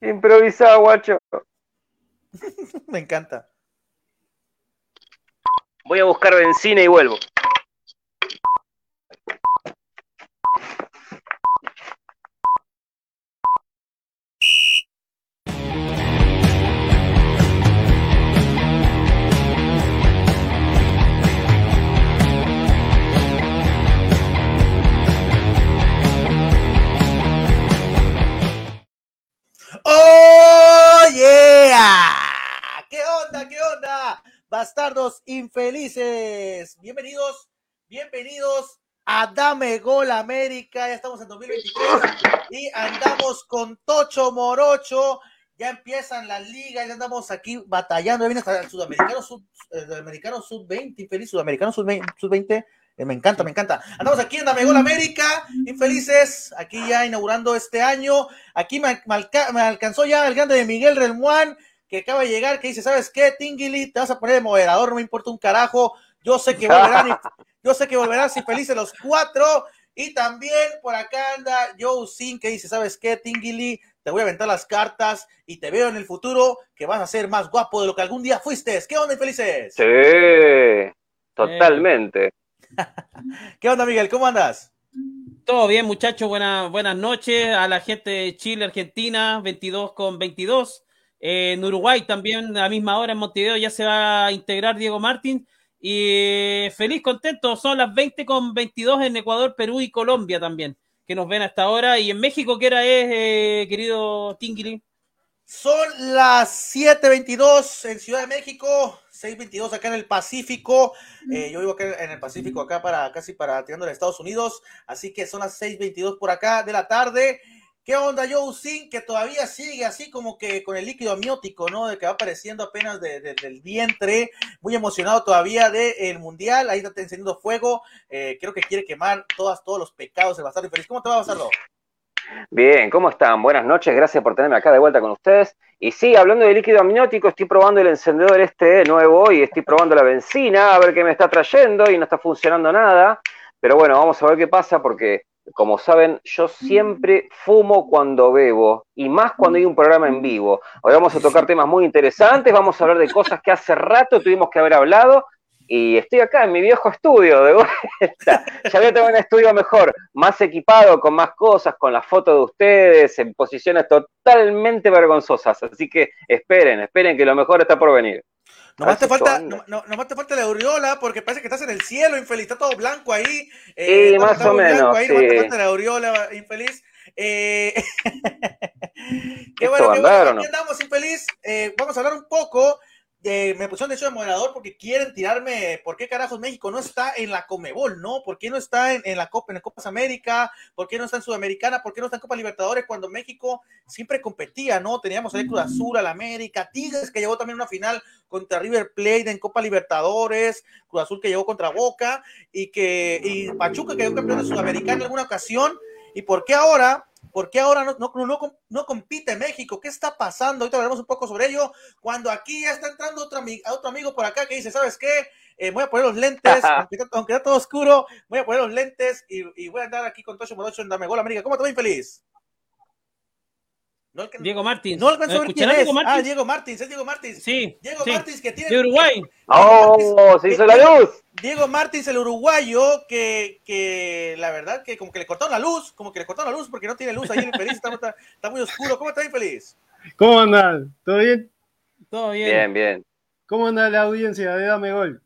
Improvisado, guacho. Me encanta. Voy a buscar benzina y vuelvo. Bastardos infelices. Bienvenidos, bienvenidos a Dame Gol América. Ya estamos en 2023 y andamos con Tocho Morocho. Ya empiezan las ligas, ya andamos aquí batallando. Ya viene hasta el sudamericano sub, el sudamericano sub 20, infeliz, sudamericano sub 20, sub 20 eh, me encanta, me encanta. Andamos aquí en Dame Gol América, infelices, aquí ya inaugurando este año. Aquí me, me, alca me alcanzó ya el grande de Miguel Relmuán, que acaba de llegar, que dice, ¿sabes qué, Tingili? Te vas a poner de moderador, no me importa un carajo. Yo sé que volverán, yo sé que volverán infelices los cuatro. Y también por acá anda Joe Sin, que dice, ¿sabes qué, Tingili? Te voy a aventar las cartas y te veo en el futuro que vas a ser más guapo de lo que algún día fuiste. ¿Qué onda, infelices? Sí, totalmente. ¿Qué onda, Miguel? ¿Cómo andas? Todo bien, muchachos. Buenas, buenas noches a la gente de Chile, Argentina, 22 con 22. Eh, en Uruguay también, a la misma hora en Montevideo, ya se va a integrar Diego Martín. Y feliz, contento. Son las 20 con 22 en Ecuador, Perú y Colombia también, que nos ven hasta ahora. Y en México, ¿qué hora es, eh, querido Tingiri? Son las 7:22 en Ciudad de México. 6.22 acá en el Pacífico. Eh, yo vivo acá en el Pacífico, acá para casi para tirando a Estados Unidos. Así que son las 6.22 por acá de la tarde. ¿Qué onda, Joe Sin? Que todavía sigue así como que con el líquido amniótico, ¿no? De que va apareciendo apenas de, de, del vientre. Muy emocionado todavía del el Mundial. Ahí está encendiendo fuego. Eh, creo que quiere quemar todas, todos los pecados del Bastardo Infeliz. ¿Cómo te va, Bastardo? Bien, ¿cómo están? Buenas noches, gracias por tenerme acá de vuelta con ustedes. Y sí, hablando de líquido amniótico, estoy probando el encendedor este nuevo y estoy probando la benzina, a ver qué me está trayendo y no está funcionando nada. Pero bueno, vamos a ver qué pasa porque, como saben, yo siempre fumo cuando bebo y más cuando hay un programa en vivo. Hoy vamos a tocar temas muy interesantes, vamos a hablar de cosas que hace rato tuvimos que haber hablado y estoy acá en mi viejo estudio de vuelta. Ya voy a tener un estudio mejor, más equipado, con más cosas, con las fotos de ustedes, en posiciones totalmente vergonzosas. Así que esperen, esperen que lo mejor está por venir. Nomás te, falta, no, no, nomás te falta la aureola porque parece que estás en el cielo, infeliz. Está todo blanco ahí. Eh, sí, más o menos. Ahí, sí. Nomás te falta la aureola, infeliz. Eh... qué bueno, qué bueno. Aquí andamos, infeliz. Eh, vamos a hablar un poco eh, me pusieron de hecho de moderador porque quieren tirarme, ¿por qué carajos México no está en la Comebol, no? ¿Por qué no está en, en la Copa, en Copas América? ¿Por qué no está en Sudamericana? ¿Por qué no está en Copa Libertadores cuando México siempre competía, no? Teníamos el Cruz Azul, al América, Tigres que llegó también una final contra River Plate en Copa Libertadores, Cruz Azul que llegó contra Boca y que y Pachuca que quedó campeón de Sudamericana en alguna ocasión. ¿Y por qué ahora ¿Por qué ahora no, no, no, no, compite México? ¿Qué está pasando? Ahorita hablaremos un poco sobre ello. Cuando aquí ya está entrando otro, otro amigo por acá que dice, ¿sabes qué? Eh, voy a poner los lentes, aunque, aunque, está todo oscuro, voy a poner los lentes y, y voy a andar aquí con Tocho Morocho en Dame Gol América. ¿Cómo te ven feliz? No, Diego Martins. No alcanzó a ver quién es. Diego Martins? Ah, Diego Martins, es Diego Martins. Sí. Diego sí. Martins que tiene. De Uruguay. ¡Oh! Se hizo la luz. Diego Martins, el uruguayo, que, que la verdad que como que le cortaron la luz, como que le cortaron la luz porque no tiene luz ahí en Infeliz, está, está, está, muy oscuro. ¿Cómo está Infeliz? ¿Cómo andan? ¿Todo bien? Todo bien. Bien, bien. ¿Cómo anda la audiencia de Dame Gol?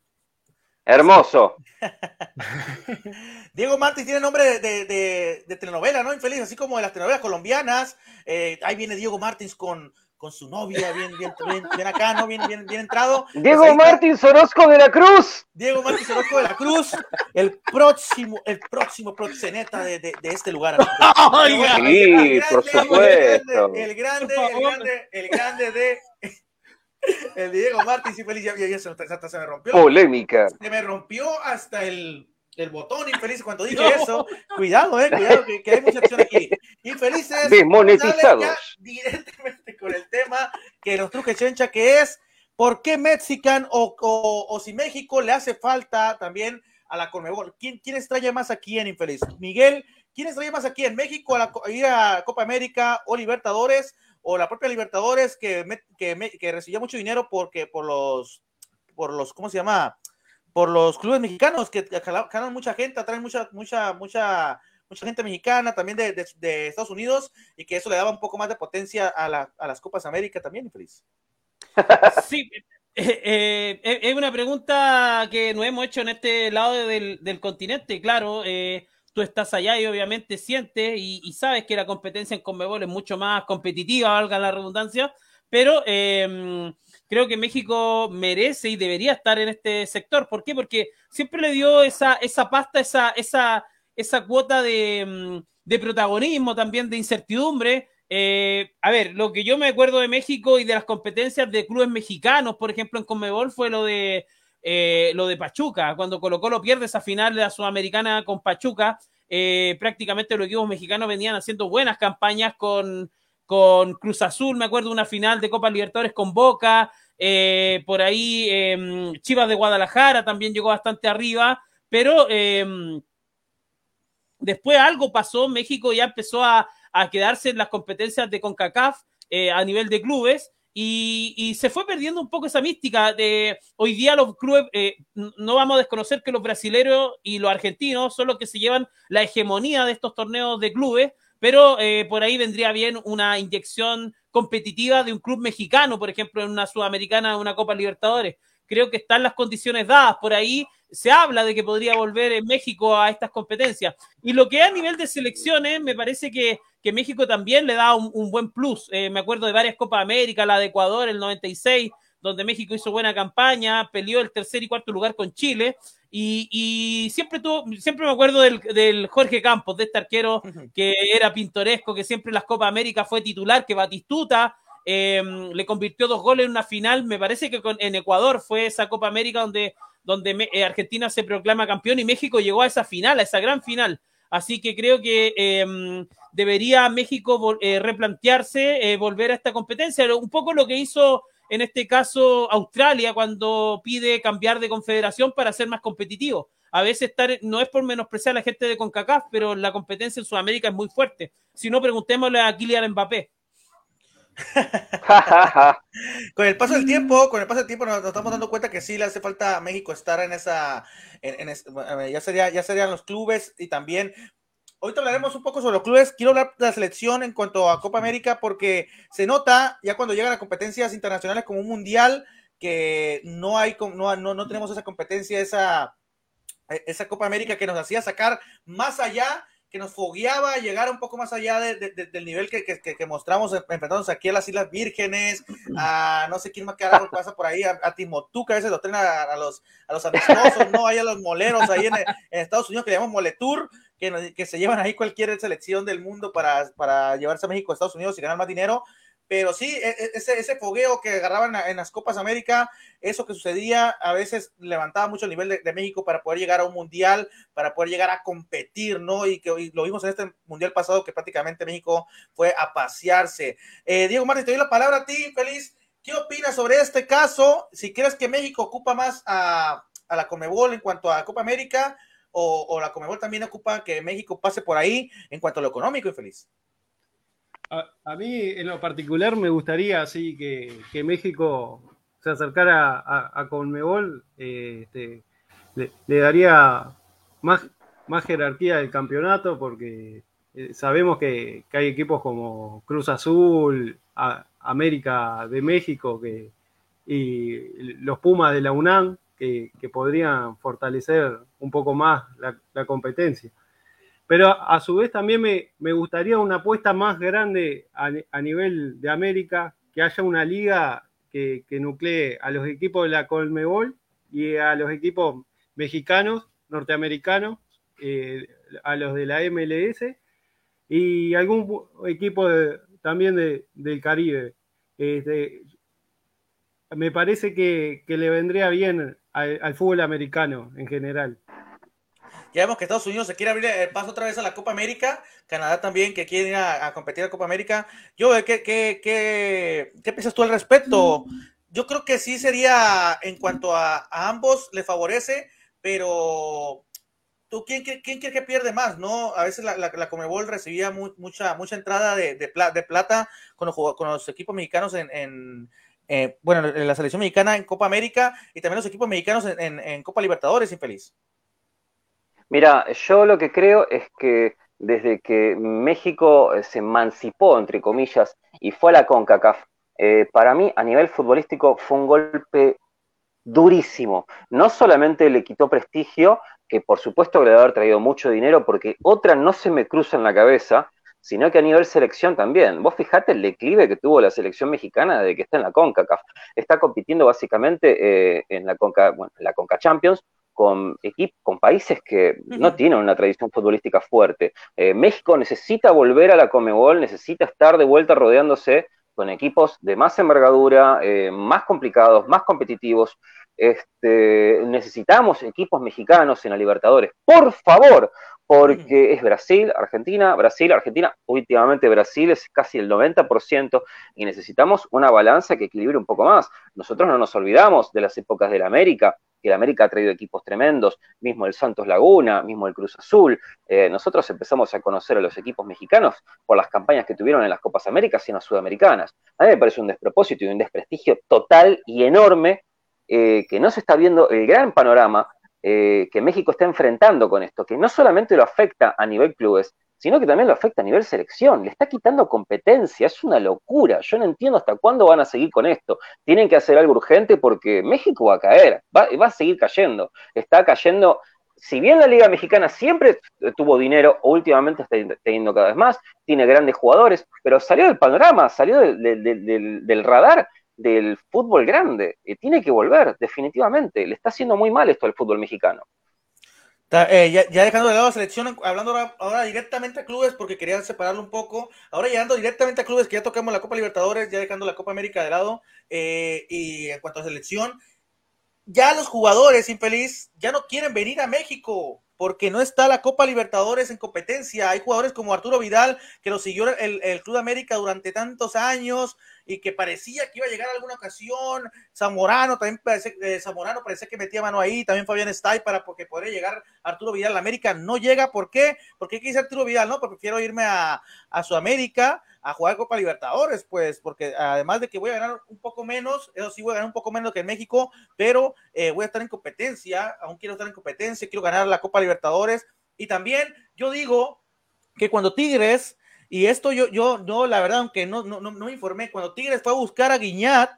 Hermoso. Diego Martins tiene nombre de, de, de, de, telenovela, ¿no? Infeliz, así como de las telenovelas colombianas. Eh, ahí viene Diego Martins con, con su novia, bien, bien, bien, bien acá, ¿no? Bien, bien, bien entrado. Diego pues Martins Orozco de la Cruz. Diego Martins Orozco de la Cruz, el próximo, el próximo proxeneta de, de, de este lugar. Oiga, sí, el grande, por supuesto. El grande, el grande, el grande de el Diego Martins y feliz ya, ya, ya se, hasta se me rompió. Polémica. Se me rompió hasta el, el botón infeliz cuando dije no. eso. Cuidado, eh, cuidado, que, que, hay mucha acción aquí. Infelices. Desmonetizados. Ya directamente con el tema que nos truje Chencha, que es por qué Mexican o, o, o, si México le hace falta también a la Conmebol. ¿Quién, quién extraña más aquí en Infeliz? Miguel, ¿quién extraña más aquí en México a, la, a ir a Copa América o Libertadores? O la propia Libertadores que, que, recibió mucho dinero porque por los, por los, ¿cómo se llama? Por los clubes mexicanos que ganan mucha gente, atraen mucha, mucha, mucha, mucha gente mexicana también de, de, Estados Unidos y que eso le daba un poco más de potencia a, la, a las Copas América también, infeliz. Sí, eh, eh, eh, es una pregunta que nos hemos hecho en este lado del, del continente, claro. Tú estás allá y obviamente sientes y, sabes que la competencia en Conmebol es mucho más competitiva, valga la redundancia, pero em, creo que México merece y debería estar en este sector. ¿Por qué? Porque siempre le dio esa, esa pasta, esa, esa, esa cuota de, em, de protagonismo, también de incertidumbre. Eh, a ver, lo que yo me acuerdo de México y de las competencias de clubes mexicanos, por ejemplo, en Conmebol, fue lo de eh, lo de Pachuca, cuando Colo Colo pierde esa final de la Sudamericana con Pachuca, eh, prácticamente los equipos mexicanos venían haciendo buenas campañas con, con Cruz Azul, me acuerdo una final de Copa Libertadores con Boca, eh, por ahí em, Chivas de Guadalajara también llegó bastante arriba, pero em, después algo pasó, México ya empezó a, a quedarse en las competencias de CONCACAF a nivel de clubes y, se fue perdiendo un poco esa mística de hoy día los clubes, eh, no vamos a desconocer que los brasileños y los argentinos son los que se llevan la hegemonía de estos torneos de clubes, pero eh, por ahí vendría bien una inyección competitiva de un club mexicano, por ejemplo, en una Sudamericana, una Copa Libertadores. Creo que están las condiciones dadas, por ahí se habla de que podría volver en México a estas competencias. Y lo que a nivel de selecciones, me parece que que México también le da un, buen plus. Eh, me acuerdo de varias Copas América, la de Ecuador, el 96, donde México hizo buena campaña, peleó el tercer y cuarto lugar con Chile. Y, siempre tuvo, siempre me acuerdo del, Jorge Campos, de este arquero que era pintoresco, que siempre en las Copas América fue titular, que Batistuta em, le convirtió dos goles en una final. Me parece que en Ecuador fue esa Copa América donde, donde eh, Argentina se proclama campeón y México llegó a esa final, a esa gran final. Así que creo que em, debería México eh, replantearse, eh, volver a esta competencia. Un poco lo que hizo en este caso Australia cuando pide cambiar de confederación para ser más competitivo. A veces no es por menospreciar a la gente de CONCACAF, pero la competencia en Sudamérica es muy fuerte. Si no, preguntémosle a Kylian Mbappé. con el paso del tiempo, con el paso del tiempo nos, estamos dando cuenta que sí le hace falta a México estar en esa, en, ya sería, ya serían los clubes y también Ahorita hablaremos un poco sobre los clubes. Quiero hablar de la selección en cuanto a Copa América porque se nota ya cuando llegan a competencias internacionales como un mundial que no hay, no, no, no tenemos esa competencia, esa, esa Copa América que nos hacía sacar más allá que nos fogueaba llegar un poco más allá del nivel que, que, mostramos enfrentándonos aquí a las Islas Vírgenes, a no sé quién más que pasa por ahí, a, a Timotú, que a veces los traen a, los, a los amistosos, ¿no? Hay a los moleros ahí en, Estados Unidos que le llamamos Moletour, que, que se llevan ahí cualquier selección del mundo para, para llevarse a México a Estados Unidos y ganar más dinero pero sí, e, e, ese, ese fogueo que agarraban en las Copas América, eso que sucedía, a veces levantaba mucho el nivel de, México para poder llegar a un mundial, para poder llegar a competir, ¿no? Y que lo vimos en este mundial pasado que prácticamente México fue a pasearse. Eh, Diego Martín, te doy la palabra a ti, feliz. ¿Qué opinas sobre este caso? Si crees que México ocupa más a, la Comebol en cuanto a Copa América, o, la Comebol también ocupa que México pase por ahí en cuanto a lo económico, y feliz. A, mí, en lo particular, me gustaría así que, México se acercara a, Conmebol, eh, este, le, daría más, más jerarquía del campeonato porque eh, sabemos que, hay equipos como Cruz Azul, América de México que, y los Pumas de la UNAM que, podrían fortalecer un poco más la competencia. Pero a su vez también me, gustaría una apuesta más grande a, nivel de América, que haya una liga que, nuclee a los equipos de la Colmebol y a los equipos mexicanos, norteamericanos, eh, a los de la MLS y algún equipo también del Caribe. Este, me parece que, le vendría bien al fútbol americano en general. Ya vemos que Estados Unidos se quiere abrir el paso otra vez a la Copa América, Canadá también que quiere ir a, competir a la Copa América. Yo, ¿qué, qué, qué, qué piensas tú al respecto? Yo creo que sí sería, en cuanto a, ambos, le favorece, pero ¿tú quién, quién, quién que pierde más? ¿no? A veces la, la, la Comebol recibía mu- mucha, mucha entrada de, de, pla- de plata con los, con los equipos mexicanos en, eh, bueno, en la selección mexicana en Copa América y también los equipos mexicanos en- en Copa Libertadores, infeliz. Mira, yo lo que creo es que desde que México eh, se emancipó, entre comillas, y fue a la CONCACAF, eh, para mí a nivel futbolístico fue un golpe durísimo. No solamente le quitó prestigio, que por supuesto le debe haber traído mucho dinero, porque otra no se me cruza en la cabeza, sino que a nivel selección también. Vos fijate el declive que tuvo la selección mexicana de que está en la CONCACAF. Está compitiendo básicamente eh, en la CONCA, bueno, en la CONCA Champions con equipos, con países que no tienen una tradición futbolística fuerte. Eh, México necesita volver a la Comebol, necesita estar de vuelta rodeándose con equipos de más envergadura, eh, más complicados, más competitivos. Este, necesitamos equipos mexicanos en la Libertadores, por favor, porque es Brasil, Argentina, Brasil, Argentina, últimamente Brasil es casi el 90% y necesitamos una balanza que equilibre un poco más. Nosotros no nos olvidamos de las épocas de la América, que la América ha traído equipos tremendos, mismo el Santos Laguna, mismo el Cruz Azul. Eh, nosotros empezamos a conocer a los equipos mexicanos por las campañas que tuvieron en las Copas Américas y en las Sudamericanas. A mí me parece un despropósito y un desprestigio total y enorme eh, que no se está viendo el gran panorama eh, que México está enfrentando con esto, que no solamente lo afecta a nivel clubes, sino que también lo afecta a nivel selección. Le está quitando competencia, es una locura. Yo no entiendo hasta cuándo van a seguir con esto. Tienen que hacer algo urgente porque México va a caer, va, a seguir cayendo. Está cayendo, si bien la Liga Mexicana siempre tuvo dinero, últimamente está teniendo cada vez más, tiene grandes jugadores, pero salió del panorama, salió del, del, radar del fútbol grande. Tiene que volver, definitivamente. Le está haciendo muy mal esto al fútbol mexicano. Eh, ya, dejando de lado la selección, hablando ahora, ahora, directamente a clubes, porque quería separarlo un poco. Ahora llegando directamente a clubes, que ya tocamos la Copa Libertadores, ya dejando la Copa América de lado. Eh, y en cuanto a selección, ya los jugadores infeliz ya no quieren venir a México porque no está la Copa Libertadores en competencia. Hay jugadores como Arturo Vidal, que lo siguió el, el Club América durante tantos años y que parecía que iba a llegar a alguna ocasión. Zamorano también parece, eh, Zamorano parecía que metía mano ahí, también Fabián Stay para porque podría llegar Arturo Vidal a América. No llega, ¿por qué? Porque quise Arturo Vidal, ¿no? Porque prefiero irme a, a Sudamérica a jugar Copa Libertadores, pues, porque además de que voy a ganar un poco menos, eso sí voy a ganar un poco menos que en México, pero eh, voy a estar en competencia, aún quiero estar en competencia, quiero ganar la Copa Libertadores. Y también yo digo que cuando Tigres, y esto yo, yo, no, la verdad, aunque no, no, no, me informé, cuando Tigres fue a buscar a Guiñat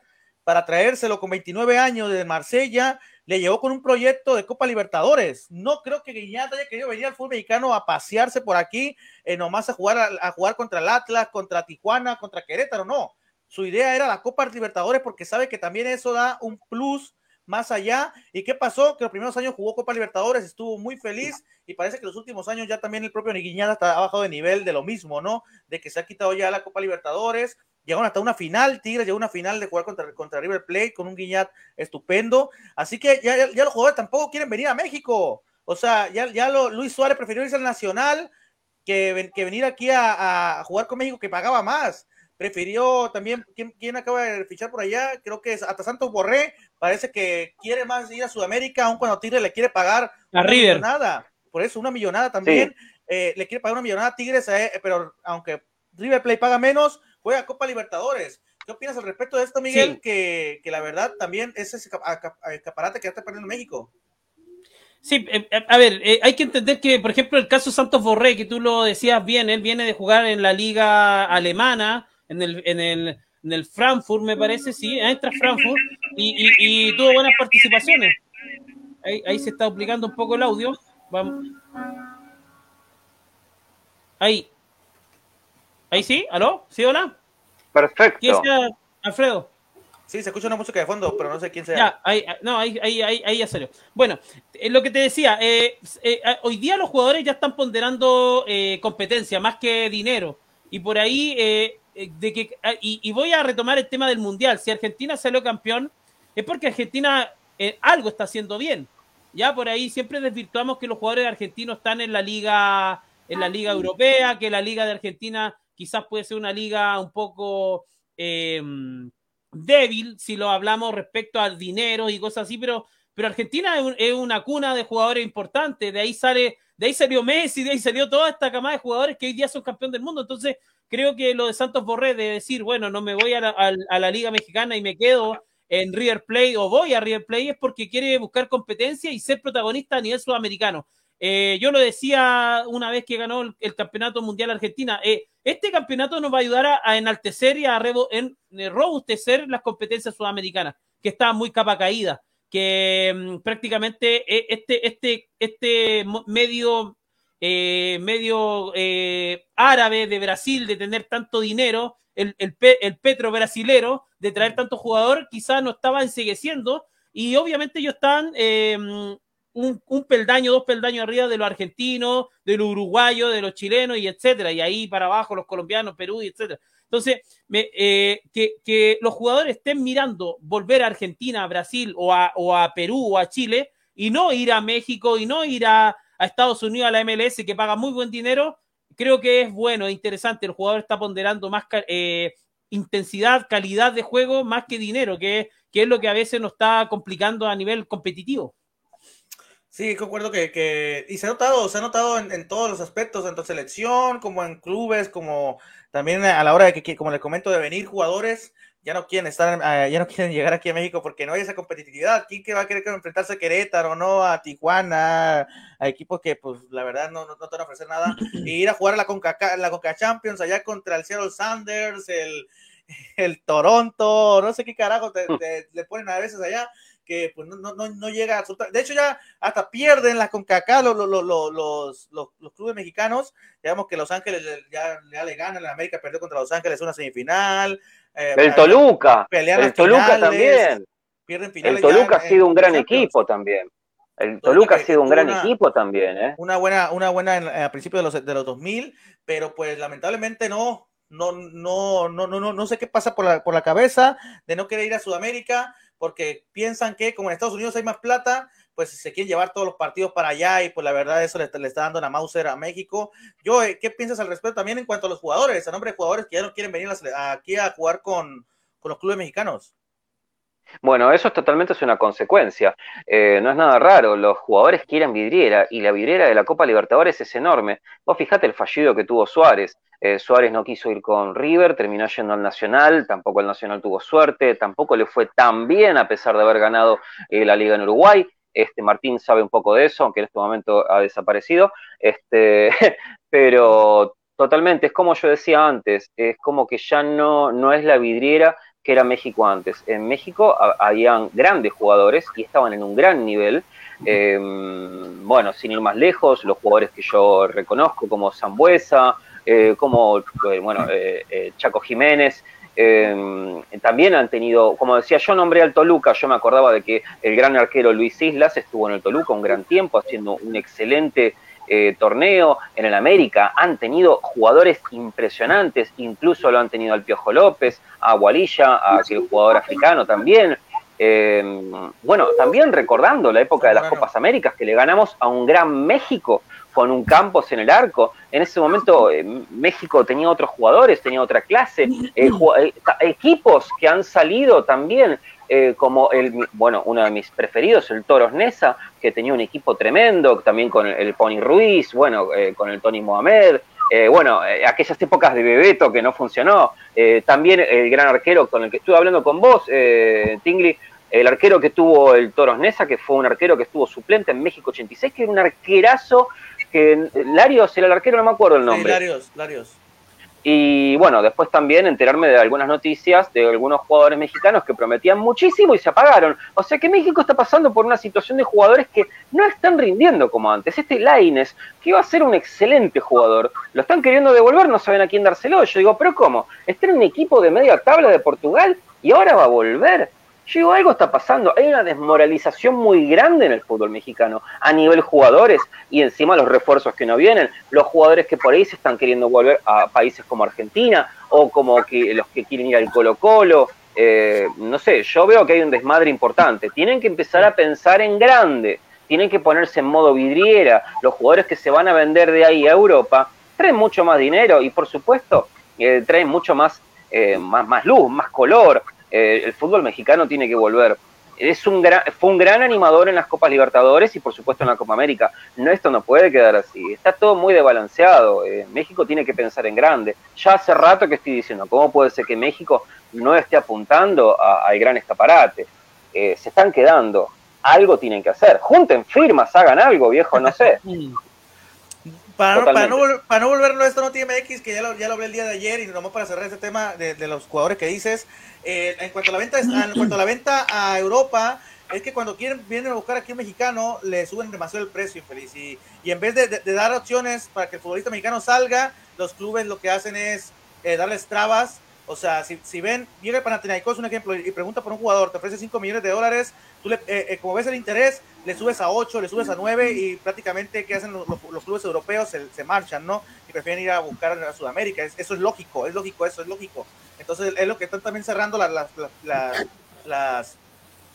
para traérselo con 29 años de Marsella, le llegó con un proyecto de Copa Libertadores. No creo que Guiñat haya querido venir al fútbol mexicano a pasearse por aquí, eh, nomás a jugar, a, a, jugar contra el Atlas, contra Tijuana, contra Querétaro, no. Su idea era la Copa Libertadores porque sabe que también eso da un plus más allá. ¿Y qué pasó? Que los primeros años jugó Copa Libertadores, estuvo muy feliz y parece que los últimos años ya también el propio Niguiñada está bajado de nivel de lo mismo, ¿no? De que se ha quitado ya la Copa Libertadores, llegaron hasta una final, Tigres llegó a una final de jugar contra, contra River Plate con un Guiñat estupendo, así que ya, ya, los jugadores tampoco quieren venir a México, o sea, ya, ya lo, Luis Suárez prefirió irse al Nacional que, que venir aquí a, a, jugar con México que pagaba más, prefirió también, ¿quién, quién acaba de fichar por allá? Creo que es hasta Santos Borré, parece que quiere más ir a Sudamérica, aun cuando Tigres le quiere pagar a una River. millonada, por eso una millonada también, sí. eh, le quiere pagar una millonada a Tigres, eh, pero aunque River Play paga menos, juega Copa Libertadores. ¿Qué opinas al respecto de esto, Miguel? Sí. Que, que, la verdad también es ese escaparate que ya está perdiendo México. Sí, eh, a ver, eh, hay que entender que, por ejemplo, el caso Santos Borré, que tú lo decías bien, él viene de jugar en la liga alemana, en el, en el, en el Frankfurt, me parece, sí, entra Frankfurt, y, y, y, tuvo buenas participaciones. Ahí, ahí, se está duplicando un poco el audio. Vamos. Ahí. Ahí sí, ¿aló? ¿Sí, hola? Perfecto. ¿Quién sea, Alfredo? Sí, se escucha una música de fondo, pero no sé quién sea. Ya, ahí, no, ahí, ahí, ahí, ahí ya salió. Bueno, eh, lo que te decía, eh, eh, hoy día los jugadores ya están ponderando eh, competencia más que dinero. Y por ahí, eh, de que, y, y, voy a retomar el tema del Mundial. Si Argentina salió campeón, es porque Argentina eh, algo está haciendo bien. Ya por ahí siempre desvirtuamos que los jugadores argentinos están en la liga, en la liga europea, que la liga de Argentina quizás puede ser una liga un poco eh, débil si lo hablamos respecto al dinero y cosas así, pero, pero Argentina es, un, es, una cuna de jugadores importantes, de ahí sale, de ahí salió Messi, de ahí salió toda esta camada de jugadores que hoy día son campeón del mundo. Entonces, creo que lo de Santos Borré de decir, bueno, no me voy a la, Liga Mexicana y me quedo en River Plate o voy a River Plate es porque quiere buscar competencia y ser protagonista a nivel sudamericano. Eh, yo lo decía una vez que ganó el, Campeonato Mundial Argentina. Eh, este campeonato nos va a ayudar a, enaltecer y a en, eh, robustecer las competencias sudamericanas, que estaban muy capa caída, que mm, prácticamente este, este, este medio, medio árabe de Brasil de tener tanto dinero, el, el, petro brasilero de traer tanto jugador, quizás no estaba ensegueciendo y obviamente ellos están un, peldaño, dos peldaños arriba de los argentinos, de los uruguayos, de los chilenos y etcétera, y ahí para abajo los colombianos, Perú y etcétera. Entonces, eh, que, los jugadores estén mirando volver a Argentina, a Brasil o a, o a, Perú o a Chile y no ir a México y no ir a, Estados Unidos, a la MLS, que paga muy buen dinero, creo que es bueno, interesante. El jugador está ponderando más eh, intensidad, calidad de juego, más que dinero, que, es lo que a veces nos está complicando a nivel competitivo. Sí, concuerdo que, que, y se ha notado, se ha notado en, todos los aspectos, tanto en selección como en clubes, como también a la hora de que, como le comento, de venir jugadores, ya no quieren estar, eh, ya no quieren llegar aquí a México porque no hay esa competitividad. ¿Quién que va a querer enfrentarse a Querétaro, no? A Tijuana, a equipos que, pues, la verdad no, no, te van a ofrecer nada. Y ir a jugar a la Conca, la Conca Champions allá contra el Seattle Sanders, el, el Toronto, no sé qué carajo le ponen a veces allá que pues no, no, no llega a De hecho, ya hasta pierden las CONCACAF los, los, los, los, clubes mexicanos. Digamos que Los Ángeles ya, le ganan, la América perdió contra Los Ángeles una semifinal. Eh, el Toluca, el Toluca también. Pierden finales el Toluca ha sido un gran equipo también. El Toluca, ha sido un gran equipo también, ¿eh? Una buena, una buena a principios de los, de los 2000, pero pues lamentablemente no, no, no, no, no, no sé qué pasa por la, por la cabeza de no querer ir a Sudamérica porque piensan que como en Estados Unidos hay más plata, pues se quieren llevar todos los partidos para allá y pues la verdad eso le, está dando una Mauser a México. Yo, eh, ¿qué piensas al respecto también en cuanto a los jugadores, a nombre de jugadores que ya no quieren venir aquí a jugar con, los clubes mexicanos? Bueno, eso es totalmente es una consecuencia. Eh, no es nada raro. Los jugadores quieren vidriera y la vidriera de la Copa Libertadores es enorme. Vos fijate el fallido que tuvo Suárez. Eh, Suárez no quiso ir con River, terminó yendo al Nacional, tampoco el Nacional tuvo suerte, tampoco le fue tan bien a pesar de haber ganado la Liga en Uruguay. Este, Martín sabe un poco de eso, aunque en este momento ha desaparecido. Este, pero totalmente, es como yo decía antes, es como que ya no, no es la vidriera que era México antes. En México habían grandes jugadores y estaban en un gran nivel. Em, bueno, sin ir más lejos, los jugadores que yo reconozco como Zambuesa, eh, como, eh, bueno, eh, Chaco Jiménez, también han tenido, como decía, yo nombré al Toluca, yo me acordaba de que el gran arquero Luis Islas estuvo en el Toluca un gran tiempo haciendo un excelente torneo en el América, han tenido jugadores impresionantes, incluso lo han tenido al Piojo López, a Gualilla, a aquel jugador africano también. bueno, también recordando la época de las Copas Américas, que le ganamos a un gran México, con un Campos en el arco. En ese momento eh, México tenía otros jugadores, tenía otra clase, eh, eh, equipos que han salido también, como el, bueno, uno de mis preferidos, el Toros Nesa, que tenía un equipo tremendo, también con el, Pony Ruiz, bueno, con el Tony Mohamed. bueno, aquellas épocas de Bebeto que no funcionó. también el gran arquero con el que estuve hablando con vos, Tingli, el arquero que tuvo el Toros Nesa, que fue un arquero que estuvo suplente en México 86, que era un arquerazo que Larios el arquero, no me acuerdo el nombre. Sí, Larios, Larios. Y bueno, después también enterarme de algunas noticias de algunos jugadores mexicanos que prometían muchísimo y se apagaron. O sea que México está pasando por una situación de jugadores que no están rindiendo como antes. Este Laines, que iba a ser un excelente jugador, lo están queriendo devolver, no saben a quién dárselo. Yo digo, pero ¿cómo? Está en un equipo de media tabla de Portugal y ahora va a volver. Yo algo está pasando. Hay una desmoralización muy grande en el fútbol mexicano a nivel jugadores y encima los refuerzos que no vienen. Los jugadores que por ahí se están queriendo volver a países como Argentina o como que los que quieren ir al Colo Colo. Eh, no sé, yo veo que hay un desmadre importante. Tienen que empezar a pensar en grande. Tienen que ponerse en modo vidriera. Los jugadores que se van a vender de ahí a Europa traen mucho más dinero y por supuesto eh, traen mucho más, eh, más, más luz, más color. Eh, el fútbol mexicano tiene que volver es un gran, fue un gran animador en las Copas Libertadores y por supuesto en la Copa América. No, esto no puede quedar así. Está todo muy desbalanceado. Eh, México tiene que pensar en grande. Ya hace rato que estoy diciendo, ¿cómo puede ser que México no esté apuntando al gran escaparate? Eh, se están quedando. Algo tienen que hacer. Junten firmas, hagan algo, viejo, no sé. Para no, para, no, para no, volverlo esto no tiene MX, que ya lo, ya lo hablé el día de ayer y nomás para cerrar este tema de, de los jugadores que dices, eh, en cuanto a la venta en cuanto a la venta a Europa, es que cuando quieren vienen a buscar aquí un mexicano, le suben demasiado el precio, infeliz. Y, y en vez de, de, dar opciones para que el futbolista mexicano salga, los clubes lo que hacen es eh, darles trabas o sea, si, si ven, llega el Panathinaikos, un ejemplo, y pregunta por un jugador, te ofrece 5 millones de dólares, tú le, eh, eh, como ves el interés, le subes a 8, le subes a 9 y prácticamente, ¿qué hacen los, los, clubes europeos? Se, se, marchan, ¿no? Y prefieren ir a buscar a Sudamérica. eso es lógico, es lógico, eso es lógico. Entonces, es lo que están también cerrando las, las, las, las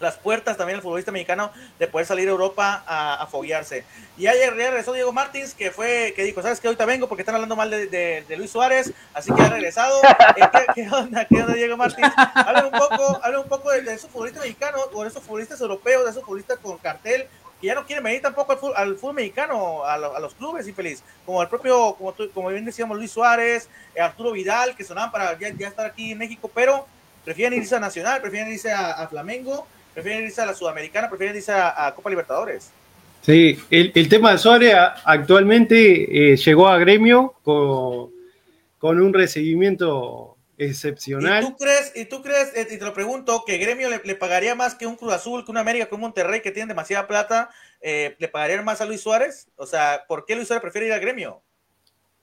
las puertas también al futbolista mexicano de poder salir a Europa a, a foguearse. Y ayer regresó Diego Martins, que fue, que dijo, ¿sabes qué? Ahorita vengo porque están hablando mal de, de, de Luis Suárez, así que ha regresado. Eh, ¿Qué, ¿Qué, onda? ¿Qué onda, Diego Martins? Habla un poco, habla un poco de, de esos futbolistas mexicanos, o de esos futbolistas europeos, de esos futbolistas con cartel, que ya no quieren venir tampoco al fútbol, al fútbol mexicano, a, lo, a, los clubes infeliz, como el propio, como, tú, como bien decíamos, Luis Suárez, eh, Arturo Vidal, que sonaban para ya, ya, estar aquí en México, pero prefieren irse a Nacional, prefieren irse a, a Flamengo, prefieren irse a la Sudamericana, prefieren irse a, a Copa Libertadores. Sí, el, el, tema de Suárez actualmente eh, llegó a gremio con, con, un recibimiento excepcional. ¿Y tú crees, y tú crees eh, y te lo pregunto, que gremio le, le, pagaría más que un Cruz Azul, que un América, que un Monterrey, que tienen demasiada plata, eh, le pagarían más a Luis Suárez? O sea, ¿por qué Luis Suárez prefiere ir al gremio?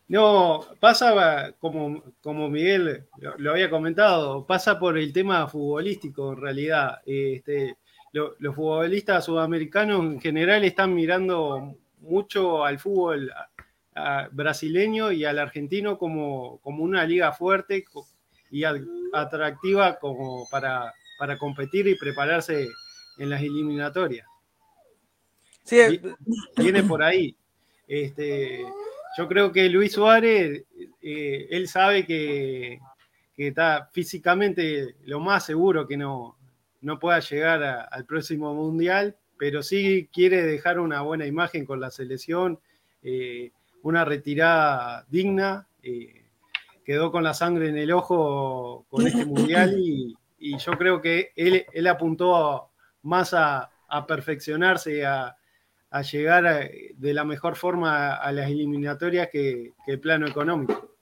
No, pasa como, como Miguel lo, lo, había comentado, pasa por el tema futbolístico en realidad. Este, lo, los futbolistas sudamericanos en general están mirando mucho al fútbol a, a, brasileño y al argentino como, como una liga fuerte y a, atractiva como para, para competir y prepararse en las eliminatorias. Sí, viene por ahí. Este, yo creo que Luis Suárez, eh, él sabe que, que, está físicamente lo más seguro que no, no pueda llegar a, al próximo mundial, pero sí quiere dejar una buena imagen con la selección, eh, una retirada digna. Eh, quedó con la sangre en el ojo con este mundial y, y yo creo que él, él apuntó más a, a perfeccionarse, a, a llegar a, de la mejor forma a, las eliminatorias que, el plano económico.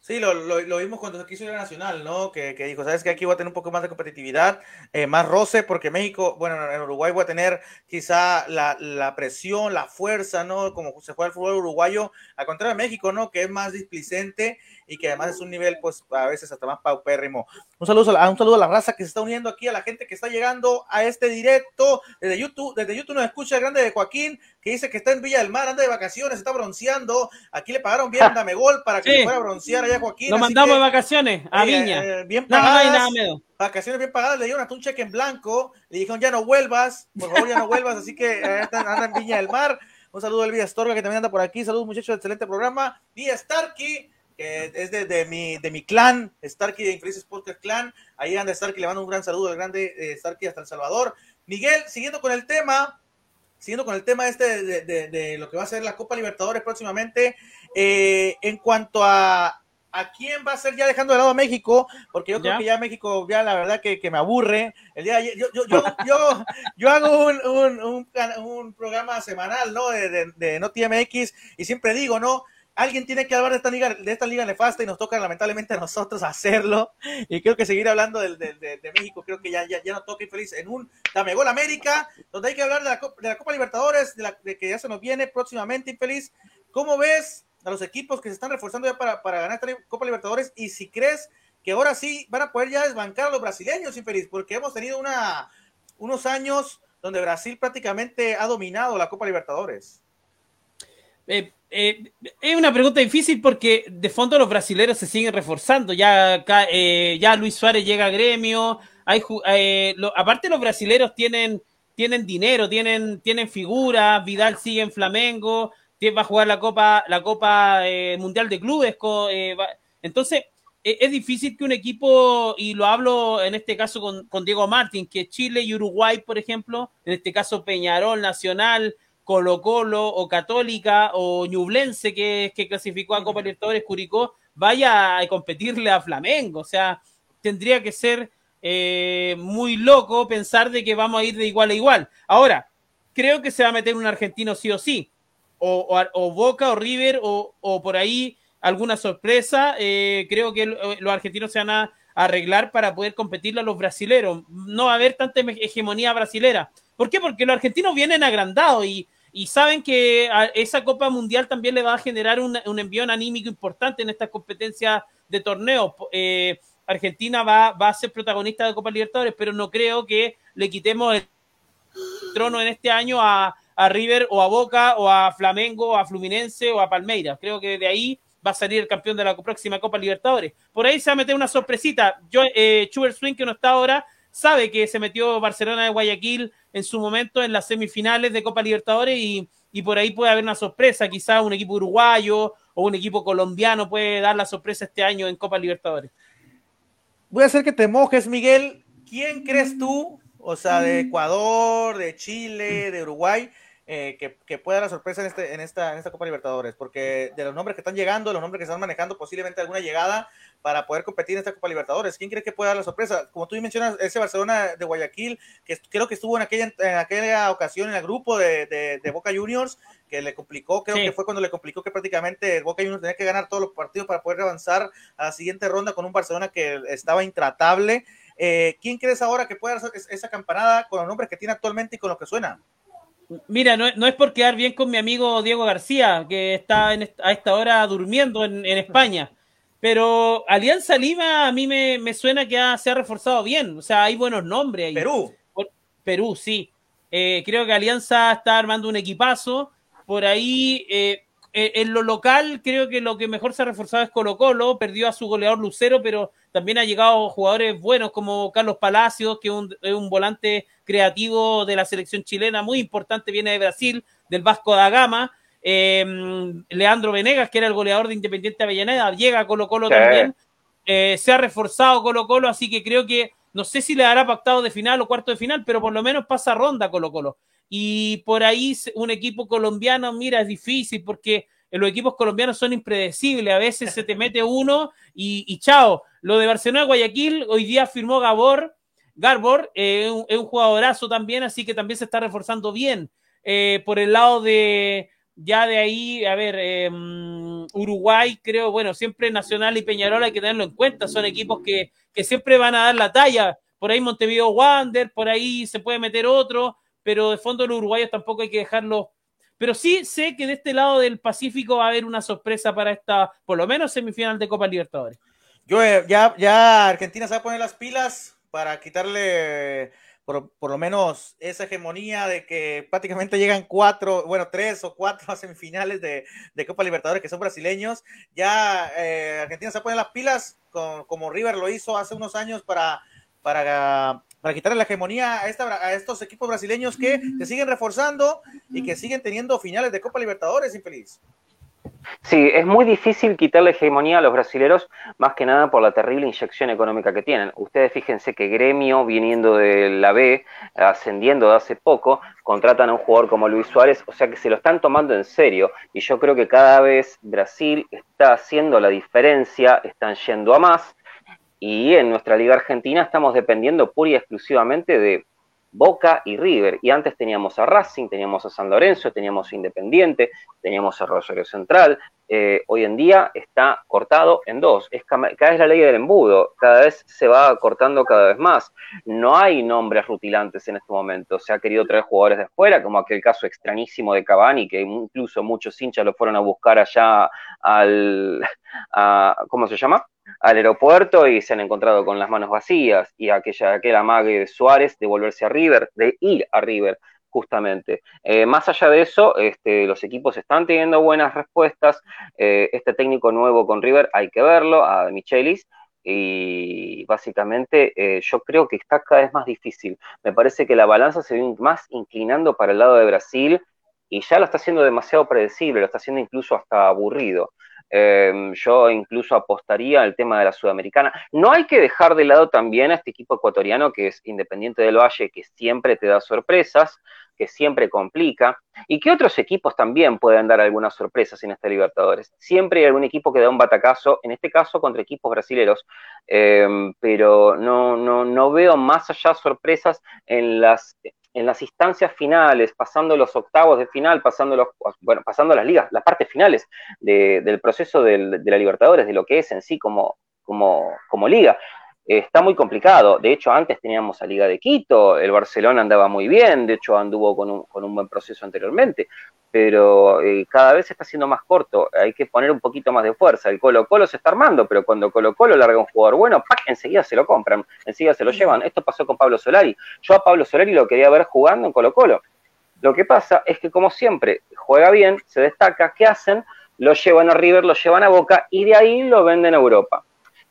Sí, lo, lo, lo, vimos cuando quiso ir a Nacional, ¿no? Que, que, dijo, sabes que aquí voy a tener un poco más de competitividad, eh, más roce, porque México, bueno, en Uruguay voy a tener quizá la, la, presión, la fuerza, ¿no? Como se juega el fútbol uruguayo, al contrario de México, ¿no? Que es más displicente y que además es un nivel, pues, a veces hasta más paupérrimo. Un saludo, a, un saludo a la raza que se está uniendo aquí, a la gente que está llegando a este directo desde YouTube. Desde YouTube nos escucha el grande de Joaquín, que dice que está en Villa del Mar, anda de vacaciones, está bronceando. Aquí le pagaron bien Dame Gol para que sí. fuera a broncear allá Joaquín. Lo mandamos que, de vacaciones a eh, Viña. Eh, bien pagadas. No, no hay nada miedo. Vacaciones bien pagadas, le dieron hasta un cheque en blanco, le dijeron ya no vuelvas, por favor ya no vuelvas, así que eh, anda en Viña del Mar. Un saludo al Villa Astorga que también anda por aquí. Saludos muchachos, excelente programa. Vía Starkey, que es de, de, mi, de mi clan, Starkey de Infelices Podcast Clan. Ahí anda Starkey, le mando un gran saludo al grande eh, Starkey hasta El Salvador. Miguel, siguiendo con el tema, siguiendo con el tema este de, de, de lo que va a ser la Copa Libertadores próximamente, eh, en cuanto a a quién va a ser ya dejando de lado a México, porque yo creo ¿Ya? que ya México, ya la verdad que, que, me aburre. El día yo, yo, yo, yo, yo hago un, un, un, un, programa semanal, ¿no? De, de, de y siempre digo, ¿no? Alguien tiene que hablar de esta liga, de esta liga nefasta y nos toca lamentablemente a nosotros hacerlo. Y creo que seguir hablando de, de, de, de México, creo que ya, ya, ya nos toca infeliz en un Dame Gol América, donde hay que hablar de la, Copa, la Copa Libertadores, la, de que ya se nos viene próximamente infeliz. ¿Cómo ves a los equipos que se están reforzando ya para, para ganar esta Copa Libertadores? Y si crees que ahora sí van a poder ya desbancar a los brasileños infeliz, porque hemos tenido una, unos años donde Brasil prácticamente ha dominado la Copa Libertadores. Eh, eh, es una pregunta difícil porque de fondo los brasileños se siguen reforzando. Ya, eh, ya Luis Suárez llega a gremio. Hay, eh, lo, aparte, los brasileños tienen, tienen dinero, tienen, tienen figuras. Vidal sigue en Flamengo. Va a jugar la Copa, la Copa eh, Mundial de Clubes. Va, entonces, e, es difícil que un equipo, y lo hablo en este caso con, con, Diego Martín, que Chile y Uruguay, por ejemplo, en este caso Peñarol, Nacional, Colo Colo o Católica o Ñublense, que, que clasificó a Copa Libertadores Curicó, vaya a competirle a Flamengo. O sea, tendría que ser eh, muy loco pensar de que vamos a ir de igual a igual. Ahora, creo que se va a meter un argentino sí o sí. O, o, Boca o River o, o, por ahí alguna sorpresa. Eh, creo que los argentinos se van a arreglar para poder competirle a los brasileros. No va a haber tanta hegemonía brasilera. ¿Por qué? Porque los argentinos vienen agrandados y, y saben que esa Copa Mundial también le va a generar un, un envío anímico importante en estas competencias de torneo. Eh, Argentina va, va, a ser protagonista de Copa Libertadores, pero no creo que le quitemos el trono en este año a, a River o a Boca o a Flamengo o a Fluminense o a Palmeiras. Creo que de ahí va a salir el campeón de la próxima Copa Libertadores. Por ahí se va a meter una sorpresita. Yo, eh, Schubert Swing, que no está ahora, sabe que se metió Barcelona de Guayaquil en su momento en las semifinales de Copa Libertadores y, y por ahí puede haber una sorpresa. Quizá un equipo uruguayo o un equipo colombiano puede dar la sorpresa este año en Copa Libertadores. Voy a hacer que te mojes, Miguel. ¿Quién crees tú, o sea, de Ecuador, de Chile, de Uruguay, eh, que, que, pueda dar la sorpresa en, este, en, esta, en esta Copa Libertadores, porque de los nombres que están llegando, los nombres que están manejando, posiblemente alguna llegada para poder competir en esta Copa Libertadores. ¿Quién cree que pueda dar la sorpresa? Como tú mencionas, ese Barcelona de Guayaquil, que creo que estuvo en aquella, en aquella ocasión en el grupo de, de, de Boca Juniors, que le complicó, creo sí. que fue cuando le complicó que prácticamente Boca Juniors tenía que ganar todos los partidos para poder avanzar a la siguiente ronda con un Barcelona que estaba intratable. Eh, ¿Quién crees ahora que pueda hacer esa campanada con los nombres que tiene actualmente y con los que suena? Mira, no, no, es por quedar bien con mi amigo Diego García, que está en esta, a esta hora durmiendo en, en, España, pero Alianza Lima a mí me, me suena que ha, se ha reforzado bien, o sea, hay buenos nombres ahí. Perú. Por, Perú, sí. Eh, creo que Alianza está armando un equipazo, por ahí eh, en lo local creo que lo que mejor se ha reforzado es Colo Colo, perdió a su goleador Lucero, pero también ha llegado jugadores buenos como Carlos Palacios, que es un, es un volante creativo de la selección chilena, muy importante, viene de Brasil, del Vasco da Gama. Eh, Leandro Venegas, que era el goleador de Independiente Avellaneda, llega a Colo Colo sí. también. Eh, se ha reforzado Colo Colo, así que creo que no sé si le dará pactado de final o cuarto de final, pero por lo menos pasa ronda Colo Colo. Y por ahí un equipo colombiano, mira, es difícil porque los equipos colombianos son impredecibles, a veces se te mete uno y, y chao. Lo de Barcelona Guayaquil, hoy día firmó Gabor, Garbor, eh, es un jugadorazo también, así que también se está reforzando bien. Eh, por el lado de, ya de ahí, a ver, eh, Uruguay, creo, bueno, siempre Nacional y Peñarol hay que tenerlo en cuenta, son equipos que, que siempre van a dar la talla. Por ahí Montevideo Wander, por ahí se puede meter otro, pero de fondo los uruguayos tampoco hay que dejarlos. Pero sí sé que de este lado del Pacífico va a haber una sorpresa para esta, por lo menos, semifinal de Copa Libertadores. Yo, ya, ya Argentina se va a poner las pilas para quitarle por, por, lo menos esa hegemonía de que prácticamente llegan cuatro, bueno, tres o cuatro a semifinales de, de Copa Libertadores que son brasileños. Ya eh, Argentina se pone las pilas con, como River lo hizo hace unos años para, para, para quitarle la hegemonía a, esta, a estos equipos brasileños que se siguen reforzando y que siguen teniendo finales de Copa Libertadores, infeliz. Sí, es muy difícil quitarle hegemonía a los brasileros, más que nada por la terrible inyección económica que tienen. Ustedes fíjense que Gremio, viniendo de la B, ascendiendo de hace poco, contratan a un jugador como Luis Suárez, o sea que se lo están tomando en serio. Y yo creo que cada vez Brasil está haciendo la diferencia, están yendo a más. Y en nuestra Liga Argentina estamos dependiendo pura y exclusivamente de Boca y River. Y antes teníamos a Racing, teníamos a San Lorenzo, teníamos a Independiente, teníamos a Rosario Central. Eh, hoy en día está cortado en dos. Es cada vez la ley del embudo, cada vez se va cortando cada vez más. No hay nombres rutilantes en este momento. Se ha querido traer jugadores de afuera, como aquel caso extrañísimo de Cavani, que incluso muchos hinchas lo fueron a buscar allá al. ¿Cómo se llama? al aeropuerto y se han encontrado con las manos vacías y aquella, aquel de Suárez de volverse a River, de ir a River justamente. Eh, más allá de eso, este, los equipos están teniendo buenas respuestas. Eh, este técnico nuevo con River hay que verlo, a Michelis, y básicamente eh, yo creo que está cada vez más difícil. Me parece que la balanza se ve más inclinando para el lado de Brasil y ya lo está haciendo demasiado predecible, lo está haciendo incluso hasta aburrido. Em, yo incluso apostaría al tema de la Sudamericana. No hay que dejar de lado también a este equipo ecuatoriano que es Independiente del Valle, que siempre te da sorpresas, que siempre complica, y que otros equipos también pueden dar algunas sorpresas en esta Libertadores. Siempre hay algún equipo que da un batacazo, en este caso contra equipos brasileños, em, pero no, no, no veo más allá sorpresas en las en las instancias finales, pasando los octavos de final, pasando los, bueno, pasando las ligas, las partes finales del proceso de la Libertadores, de lo que es en sí como, como, como liga. está muy complicado. De hecho, antes teníamos a Liga de Quito, el Barcelona andaba muy bien, de hecho anduvo con un, con un buen proceso anteriormente, pero eh, cada vez se está haciendo más corto, hay que poner un poquito más de fuerza. El Colo Colo se está armando, pero cuando Colo Colo larga un jugador bueno, ¡pac! enseguida se lo compran, enseguida se lo llevan. Esto pasó con Pablo Solari. Yo a Pablo Solari lo quería ver jugando en Colo Colo. Lo que pasa es que como siempre, juega bien, se destaca, ¿qué hacen? Lo llevan a River, lo llevan a Boca y de ahí lo venden a Europa.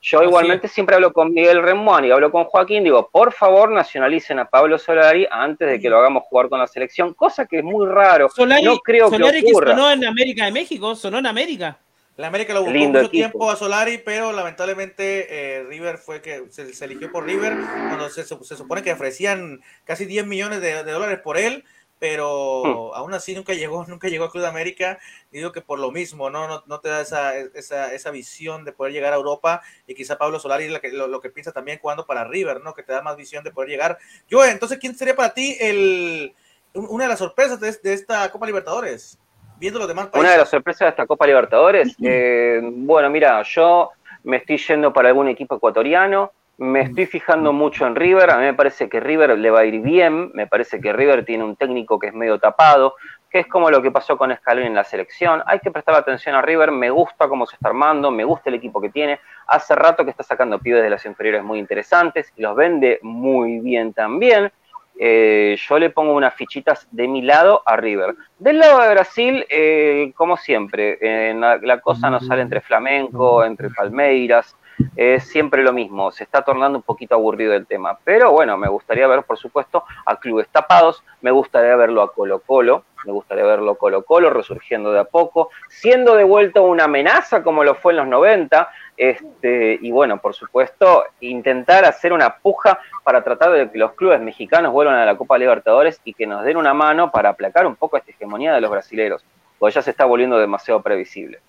Yo igualmente siempre hablo con Miguel Remuán y hablo con Joaquín, digo, por favor nacionalicen a Pablo Solari antes de que lo hagamos jugar con la selección, cosa que es muy raro. Solari, no creo Solari que ocurra. sonó en América de México, sonó en América. La América lo buscó Lindo mucho equipo. tiempo a Solari, pero lamentablemente eh, River fue que se, se eligió por River cuando se, se supone que ofrecían casi 10 millones de, de dólares por él, pero aún así nunca llegó, nunca llegó a Club de América. Digo que por lo mismo, ¿no? No, no te da esa, esa, esa visión de poder llegar a Europa. Y quizá Pablo Solari es lo, lo que piensa también jugando para River, ¿no? Que te da más visión de poder llegar. Yo, entonces, ¿quién sería para ti el, un- una de las sorpresas de, de esta Copa Libertadores? Viendo los demás países. Una de las sorpresas de esta Copa Libertadores, eh, bueno, mira, yo me estoy yendo para algún equipo ecuatoriano, me estoy fijando mucho en River, a mí me parece que River le va a ir bien, me parece que River tiene un técnico que es medio tapado, que es como lo que pasó con Scaloni en la selección, hay que prestar atención a River, me gusta cómo se está armando, me gusta el equipo que tiene, hace rato que está sacando pibes de las inferiores muy interesantes, y los vende muy bien también, eh, yo le pongo unas fichitas de mi lado a River. Del lado de Brasil, eh, como siempre, eh, la, la cosa no sale entre Flamenco, entre Palmeiras, es siempre lo mismo, se está tornando un poquito aburrido el tema. Pero bueno, me gustaría ver, por supuesto, a clubes tapados, me gustaría verlo a Colo Colo, me gustaría verlo Colo Colo resurgiendo de a poco, siendo de vuelta una amenaza como lo fue en los 90, este, y bueno, por supuesto, intentar hacer una puja para tratar de que los clubes mexicanos vuelvan a la Copa Libertadores y que nos den una mano para aplacar un poco esta hegemonía de los brasileros, porque ya se está volviendo demasiado previsible.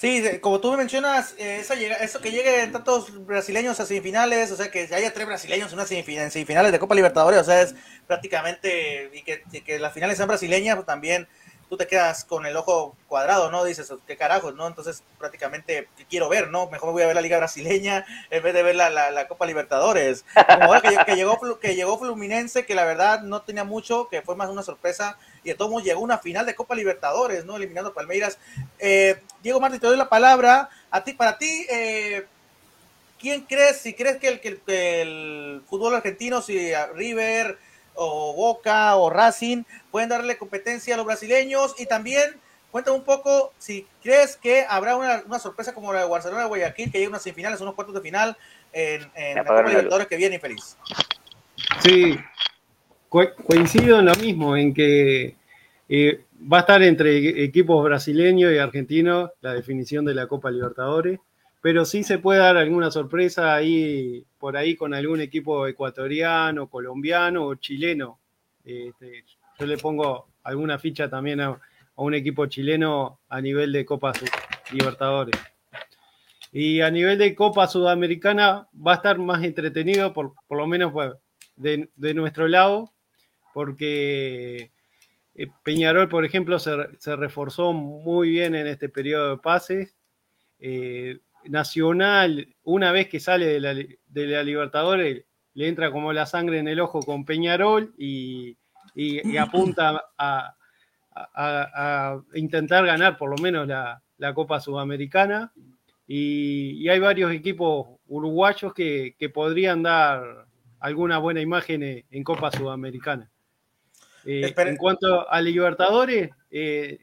Sí, como tú me mencionas, eh, esa llega- eso que lleguen tantos brasileños a semifinales, o sea, que haya tres brasileños en, una semifina- en semifinales de Copa Libertadores, o sea, es prácticamente, y que, las finales sean brasileñas, pues también tú te quedas con el ojo cuadrado, ¿no? Dices, qué carajos, ¿no? Entonces, prácticamente, ¿qué quiero ver, no? Mejor me voy a ver la Liga Brasileña en vez de ver la, la- Copa Libertadores. Como que, que llegó, que llegó Fluminense, que la verdad no tenía mucho, que fue más una sorpresa, y de todos modos llegó a una final de Copa Libertadores, ¿no? Eliminando a Palmeiras. Eh, Diego Martín, te doy la palabra. A ti, para ti, eh, ¿quién crees, si crees que el, que el- que el fútbol argentino, si River o Boca o Racing pueden darle competencia a los brasileños? Y también, cuéntame un poco si crees que habrá una, una sorpresa como la de Barcelona de Guayaquil, que llegue a unas semifinales, unos cuartos de final en, en la Copa. Libertadores que viene infeliz. Sí, co- coincido en lo mismo, en que eh, va a estar entre e- equipos brasileños y argentinos la definición de la Copa Libertadores, pero sí se puede dar alguna sorpresa ahí por ahí con algún equipo ecuatoriano, colombiano o chileno. Este, yo le pongo alguna ficha también a, a un equipo chileno a nivel de Copa Libertadores. Y a nivel de Copa Sudamericana va a estar más entretenido, por, por lo menos de, de nuestro lado, porque eh, Peñarol, por ejemplo, se, reforzó muy bien en este periodo de pases. Eh, Nacional, una vez que sale de la, Libertadores, le entra como la sangre en el ojo con Peñarol y, apunta a, intentar ganar por lo menos la, Copa Sudamericana. Y, hay varios equipos uruguayos que, podrían dar alguna buena imagen en, en Copa Sudamericana. Eh, en cuanto a Libertadores, eh,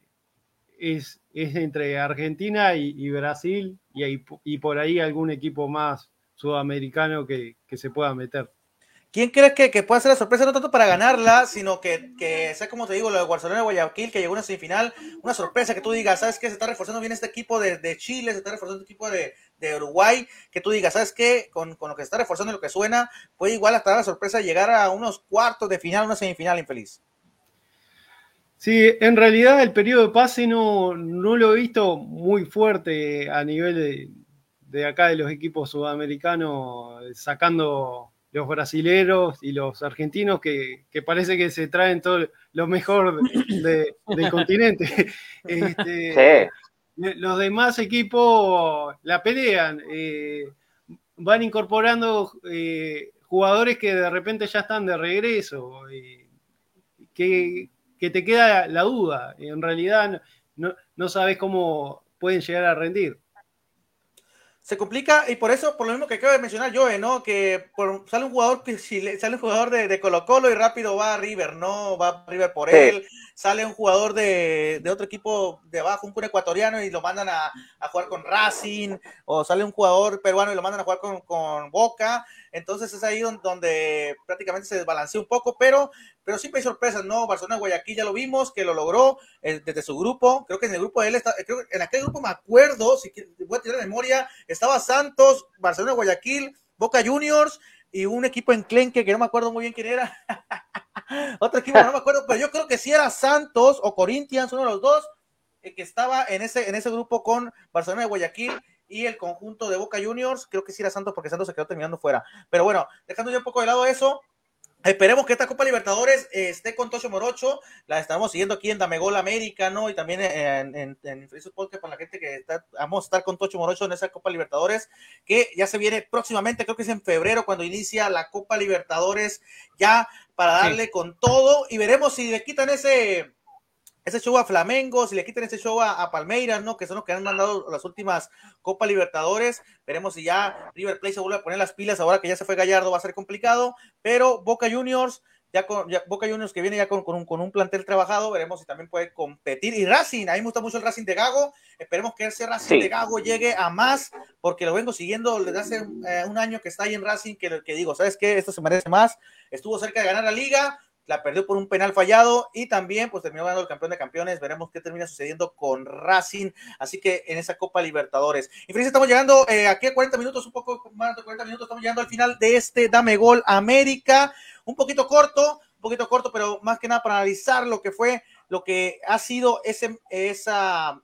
es, es entre Argentina y, y Brasil y, hay- y por ahí algún equipo más sudamericano que, que se pueda meter. ¿Quién crees que, que puede ser la sorpresa? No tanto para ganarla, sino que, que sea como te digo, lo de Barcelona de Guayaquil, que llegó a una semifinal, una sorpresa que tú digas, ¿sabes qué? Se está reforzando bien este equipo de, de Chile, se está reforzando este equipo de, de Uruguay, que tú digas, ¿sabes qué? Con, con, lo que se está reforzando y lo que suena, puede igual hasta la sorpresa de llegar a unos cuartos de final, una semifinal infeliz. Sí, en realidad el periodo de pase no, no lo he visto muy fuerte a nivel de, de acá de los equipos sudamericanos, sacando los brasileros y los argentinos que, que, parece que se traen todo lo mejor de, del continente. Este, sí. Los demás equipos la pelean, eh, van incorporando eh, jugadores que de repente ya están de regreso, eh, que, que, te queda la duda, en realidad no, no sabes cómo pueden llegar a rendir se complica y por eso, por lo mismo que acabo de mencionar yo, ¿no? Que por, sale un jugador que sale un jugador de, de, Colo Colo y rápido va a River, ¿no? Va a River por sí. él. Sale un jugador de, de, otro equipo de abajo, un ecuatoriano y lo mandan a, a, jugar con Racing. O sale un jugador peruano y lo mandan a jugar con, con Boca. Entonces es ahí donde, donde, prácticamente se desbalancea un poco, pero, pero siempre hay sorpresas, ¿no? Barcelona Guayaquil ya lo vimos, que lo logró eh, desde su grupo. Creo que en el grupo de él, está, creo que en aquel grupo me acuerdo, si voy a tirar memoria, estaba Santos, Barcelona Guayaquil, Boca Juniors y un equipo en Clenque que no me acuerdo muy bien quién era. Otro equipo, no me acuerdo, pero yo creo que sí era Santos o Corinthians, uno de los dos, eh, que estaba en ese, en ese grupo con Barcelona de Guayaquil y el conjunto de Boca Juniors, creo que sí era Santos porque Santos se quedó terminando fuera. Pero bueno, dejando ya un poco de lado eso, Esperemos que esta Copa Libertadores eh, esté con Tocho Morocho. La estamos siguiendo aquí en Damegol América, ¿no? Y también en, en, Facebook Podcast con la gente que está, vamos a estar con Tocho Morocho en esa Copa Libertadores, que ya se viene próximamente, creo que es en febrero, cuando inicia la Copa Libertadores, ya para darle sí. con todo. Y veremos si le quitan ese, ese show a Flamengo, si le quitan ese show a, a, Palmeiras, ¿no? Que son los que han mandado las últimas Copa Libertadores. Veremos si ya River Plate se vuelve a poner las pilas ahora que ya se fue Gallardo, va a ser complicado. Pero Boca Juniors, ya con ya, Boca Juniors que viene ya con, con, un, con, un, plantel trabajado, veremos si también puede competir. Y Racing, a mí me gusta mucho el Racing de Gago. Esperemos que ese Racing sí. de Gago llegue a más, porque lo vengo siguiendo desde hace eh, un año que está ahí en Racing, que, que digo, ¿sabes qué? Esto se merece más. Estuvo cerca de ganar la liga la perdió por un penal fallado y también pues terminó ganando el campeón de campeones. Veremos qué termina sucediendo con Racing, así que en esa Copa Libertadores. Y fíjense, estamos llegando eh, aquí a 40 minutos, un poco más de 40 minutos, estamos llegando al final de este Dame Gol América, un poquito corto, un poquito corto, pero más que nada para analizar lo que fue, lo que ha sido ese, esa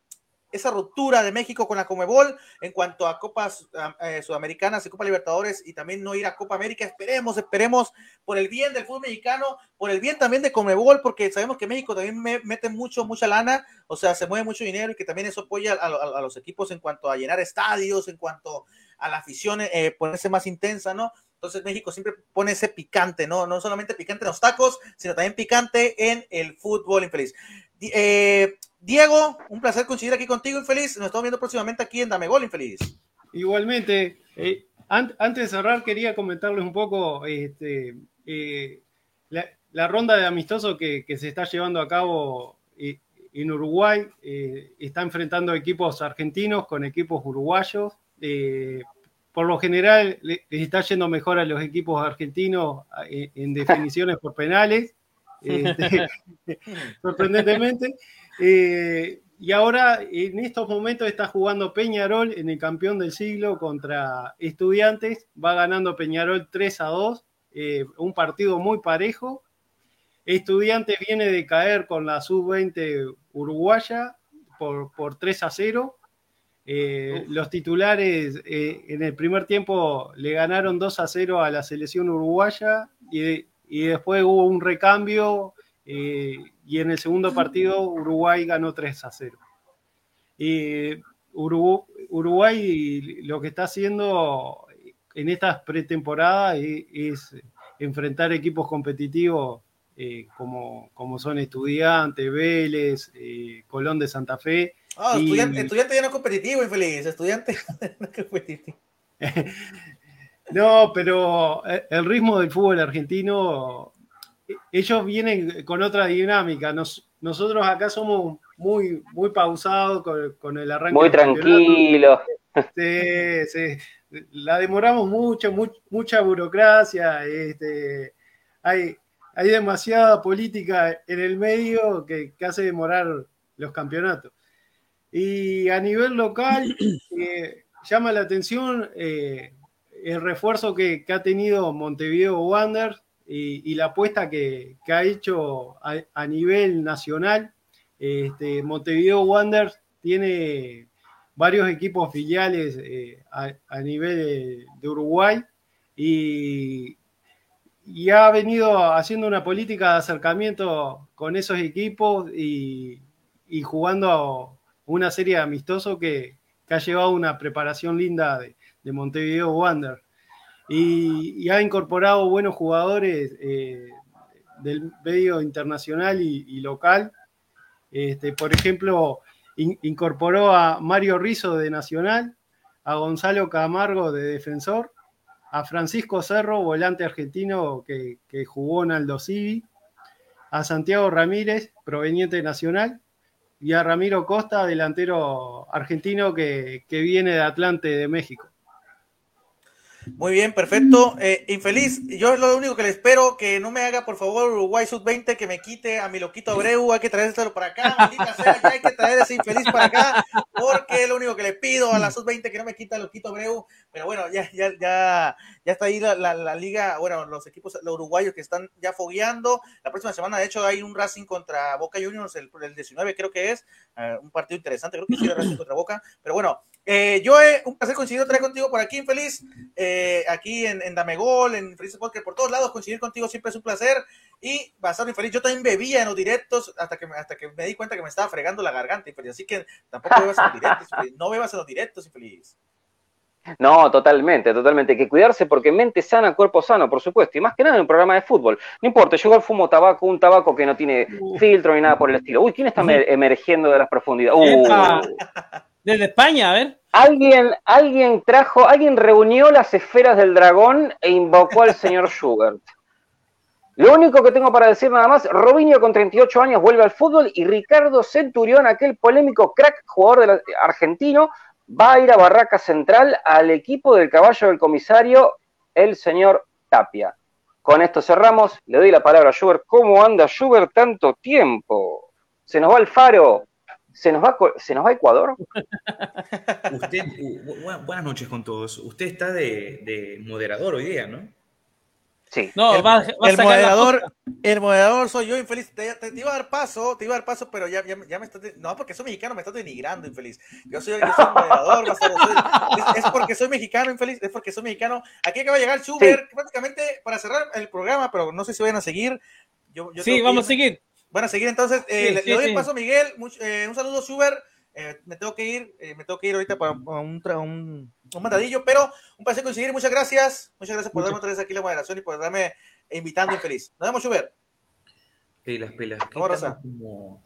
esa ruptura de México con la Comebol en cuanto a Copas eh, Sudamericanas y Copa Libertadores y también no ir a Copa América. Esperemos, esperemos por el bien del fútbol mexicano, por el bien también de Comebol, porque sabemos que México también me, mete mucho, mucha lana, o sea, se mueve mucho dinero y que también eso apoya a, los equipos en cuanto a llenar estadios, en cuanto a la afición, eh, ponerse más intensa, ¿no? Entonces México siempre pone ese picante, ¿no? No solamente picante en los tacos, sino también picante en el fútbol infeliz. Eh, Diego, un placer coincidir aquí contigo, infeliz. Nos estamos viendo próximamente aquí en Dame Gol, infeliz. Igualmente, eh, an antes de cerrar, quería comentarles un poco este, eh, la, ronda de amistoso que, se está llevando a cabo en Uruguay. está enfrentando equipos argentinos con equipos uruguayos. Por lo general, les está yendo mejor a los equipos argentinos en, en definiciones por penales. Este, sorprendentemente. Eh, y ahora, en estos momentos, está jugando Peñarol en el campeón del siglo contra Estudiantes. Va ganando Peñarol 3 a 2. Eh, un partido muy parejo. Estudiantes viene de caer con la sub-20 uruguaya por, por 3 a 0. Eh, los titulares eh, en el primer tiempo le ganaron 2 a 0 a la selección uruguaya y, y después hubo un recambio eh, y en el segundo partido Uruguay ganó 3 a 0. Y Uruguay, lo que está haciendo en estas pretemporadas es, es enfrentar equipos competitivos como, como, son Estudiantes, Vélez, Colón de Santa Fe. Oh, y... estudiante, estudiante, ya no es competitivo, infeliz. Estudiante no es competitivo. no, pero el ritmo del fútbol argentino ellos vienen con otra dinámica. Nos, nosotros acá somos muy, muy pausados con, con el arranque. Muy tranquilo. Sí, sí. la demoramos mucho, mucha burocracia, este, hay, hay demasiada política en el medio que, hace demorar los campeonatos. Y a nivel local, eh, llama la atención eh, el refuerzo que, ha tenido Montevideo Wanderers y, la apuesta que, ha hecho a, nivel nacional. Este, Montevideo Wanderers tiene varios equipos filiales eh, a, nivel de, Uruguay y, ha venido haciendo una política de acercamiento con esos equipos y, jugando una serie amistoso que, que, ha llevado una preparación linda de, Montevideo Wander y, ha incorporado buenos jugadores eh, del medio internacional y, local. Este, por ejemplo, incorporó a Mario Rizo de Nacional, a Gonzalo Camargo de Defensor, a Francisco Cerro, volante argentino que, jugó en Aldo Civi, a Santiago Ramírez, proveniente de Nacional, y a Ramiro Costa, delantero argentino que viene de Atlante de México. Muy bien, perfecto. Eh, infeliz, yo lo único que le espero que no me haga, por favor, Uruguay Sub-20, que me quite a mi loquito Abreu. Hay que traérselo para acá, sea, hay que traer ese infeliz para acá, porque es lo único que le pido a la Sub-20 que no me quita a loquito Abreu. Pero bueno, ya, ya, ya, ya está ahí la, la, liga, bueno, los equipos, los uruguayos que están ya fogueando. La próxima semana, de hecho, hay un Racing contra Boca Juniors, el, el 19 creo que es, eh, un partido interesante, creo que sí, el Racing contra Boca. Pero bueno, eh, yo he un placer coincidir otra vez contigo por aquí, infeliz. Eh, aquí en, en Damegol, en Feliz Podcast, por todos lados, coincidir contigo siempre es un placer. Y basado infeliz, yo también bebía en los directos hasta que, hasta que me di cuenta que me estaba fregando la garganta, infeliz. Así que tampoco bebas en los directos, infeliz. No bebas en los directos, infeliz. No, totalmente, totalmente. Hay que cuidarse porque mente sana, cuerpo sano, por supuesto. Y más que nada en un programa de fútbol. No importa, yo igual fumo tabaco, un tabaco que no tiene filtro ni nada por el estilo. Uy, ¿quién está emergiendo de las profundidades? Uh. Desde España, a ver. Alguien, alguien trajo, alguien reunió las esferas del dragón e invocó al señor Schubert. Lo único que tengo para decir nada más, Robinho con 38 años vuelve al fútbol y Ricardo Centurión, aquel polémico crack jugador argentino, va a ir a Barraca Central al equipo del caballo del comisario, el señor Tapia. Con esto cerramos, le doy la palabra a Schubert. ¿Cómo anda Schubert tanto tiempo? Se nos va el faro, ¿Se nos va, se nos va a Ecuador? Usted, buenas noches con todos. Usted está de, moderador hoy día, ¿no? Sí. No, el, moderador, el moderador soy yo, infeliz. Te, iba a dar paso, te iba a dar paso, pero ya, ya, me estás. No, porque soy mexicano, me estás denigrando, infeliz. Yo soy, yo soy moderador, es, porque soy mexicano, infeliz. Es porque soy mexicano. Aquí acaba de llegar Schubert, prácticamente para cerrar el programa, pero no sé si vayan a seguir. Yo, sí, vamos a seguir. Bueno, a seguir entonces. Eh, le, doy el paso a Miguel. Eh, un saludo, Suber. Eh, me tengo que ir, me tengo que ir ahorita para un, un, un mandadillo, pero un placer coincidir. Muchas gracias. Muchas gracias por darme otra vez aquí la moderación y por darme invitando infeliz. Nos vemos, Suber. Pilas, pilas. Como,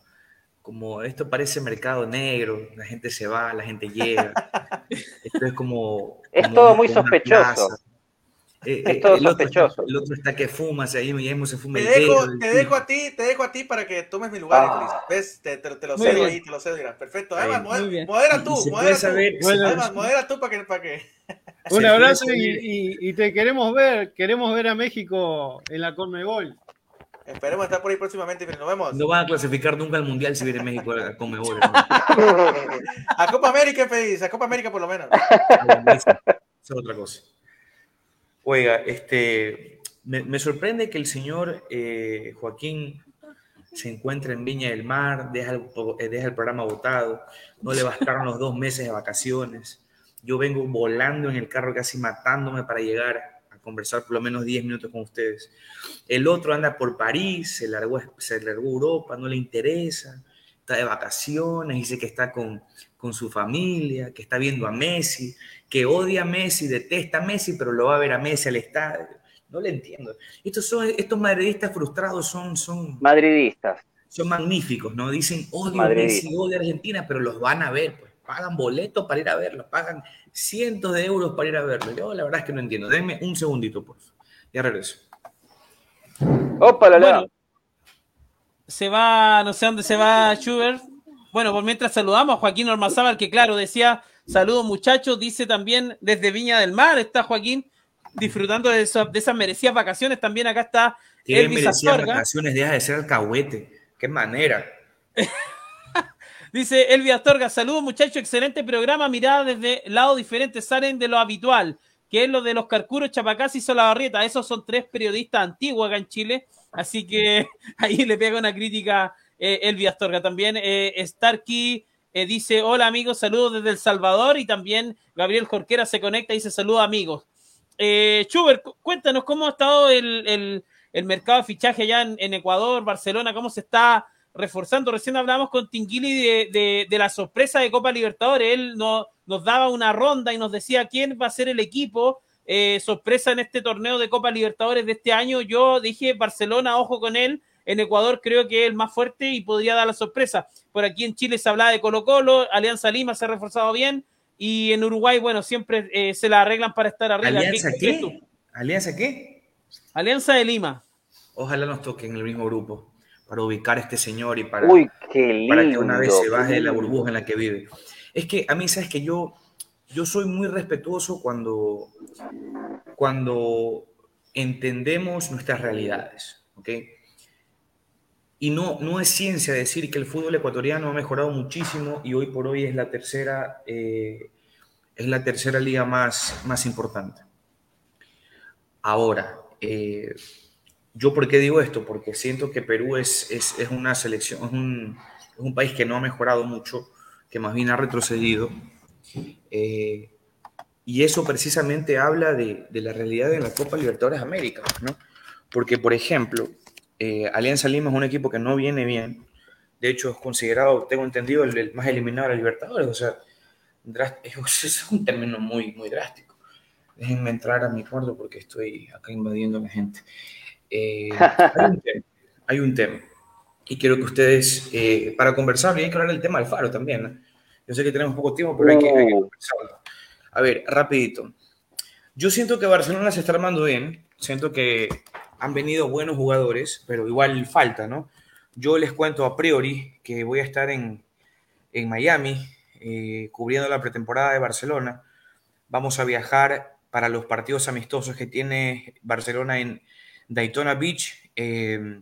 como esto parece mercado negro, la gente se va, la gente llega. esto es como. Es todo muy sospechoso. Eh, es eh, todo el sospechoso. Otro, el otro está que fuma, ahí mismo se fuma te dejo, Te dejo a ti, te dejo a ti para que tomes mi lugar, ah. ¿Ves? Te, te, lo cedo ahí, te lo cedo. Perfecto. Además, modera, tú, modera tú. Saber, Además, modera tú para que... Para que... Un abrazo y, y, te queremos ver, queremos ver a México en la Conmebol. Esperemos estar por ahí próximamente, pero nos vemos. No van a clasificar nunca al Mundial si viene México a Conmebol. a Copa América, feliz, a Copa América por lo menos. Eso es otra cosa. Oiga, este, me, sorprende que el señor eh, Joaquín se encuentre en Viña del Mar, deja el, eh, programa votado, no le bastaron los dos meses de vacaciones. Yo vengo volando en el carro casi matándome para llegar a conversar por lo menos 10 minutos con ustedes. El otro anda por París, se largó, se largó Europa, no le interesa, está de vacaciones, dice que está con, con su familia, que está viendo a Messi, que odia a Messi, detesta a Messi, pero lo va a ver a Messi al estadio. No le entiendo. Estos, son, estos madridistas frustrados son, son... Madridistas. Son magníficos, ¿no? Dicen odio a Messi, odio a Argentina, pero los van a ver, pues. Pagan boletos para ir a verlos, pagan cientos de euros para ir a verlos. Yo la verdad es que no entiendo. Denme un segundito, por favor. Ya regreso. Opa, la, la. se va, no sé dónde se va Schubert. Bueno, por mientras saludamos a Joaquín Ormazábal, que claro, decía Saludos muchachos, dice también desde Viña del Mar, está Joaquín disfrutando de, de esas merecidas vacaciones. También acá está Elvis merecidas vacaciones, deja de ser alcahuete. Qué manera. Dice Elvi Astorga, saludos muchachos, excelente programa, mirada desde lado diferente, salen de lo habitual, que es lo de los Carcuros, Chapacás y Solabarrieta. Esos son tres periodistas antiguos acá en Chile, así que ahí le pega una crítica eh, Elvi Astorga. También eh, Starkey eh, dice, hola amigos, saludos desde El Salvador y también Gabriel Jorquera se conecta y dice, saludos amigos. Eh, Schubert, cuéntanos cómo ha estado el, mercado de fichaje allá en Ecuador, Barcelona, cómo se está reforzando. Recién hablamos con Tinguili de, la sorpresa de Copa Libertadores. Él no, nos daba una ronda y nos decía quién va a ser el equipo eh, sorpresa en este torneo de Copa Libertadores de este año. Yo dije Barcelona, ojo con él. En Ecuador creo que es el más fuerte y podría dar la sorpresa. Por aquí en Chile se hablaba de Colo Colo, Alianza Lima se ha reforzado bien y en Uruguay, bueno, siempre eh, se la arreglan para estar arriba. ¿Alianza qué? ¿Alianza qué? Alianza de Lima. Ojalá nos toquen en el mismo grupo para ubicar a este señor y para, que una vez se baje de la burbuja en la que vive. Es que a mí, sabes que yo, yo soy muy respetuoso cuando, cuando entendemos nuestras realidades, ¿ok? Y no, no es ciencia decir que el fútbol ecuatoriano ha mejorado muchísimo y hoy por hoy es la tercera, eh, es la tercera liga más, más importante. Ahora, eh, ¿Yo por qué digo esto? Porque siento que Perú es, es, una selección, es un, es un, país que no ha mejorado mucho, que más bien ha retrocedido. Eh, y eso precisamente habla de, de, la realidad de la Copa Libertadores América, ¿no? Porque, por ejemplo, eh, Alianza Lima es un equipo que no viene bien. De hecho, es considerado, tengo entendido, el, más eliminado de la Libertadores. O sea, es un término muy, muy drástico. Déjenme entrar a mi cuarto porque estoy acá invadiendo a la gente. Eh, hay, un tema, Y quiero que ustedes, eh, para conversar, y hay que hablar del tema del faro también. Yo sé que tenemos poco tiempo, pero hay que, hay conversarlo. A ver, rapidito. Yo siento que Barcelona se está armando bien. Siento que han venido buenos jugadores, pero igual falta, ¿no? Yo les cuento a priori que voy a estar en, en Miami eh, cubriendo la pretemporada de Barcelona. Vamos a viajar para los partidos amistosos que tiene Barcelona en, Daytona Beach eh,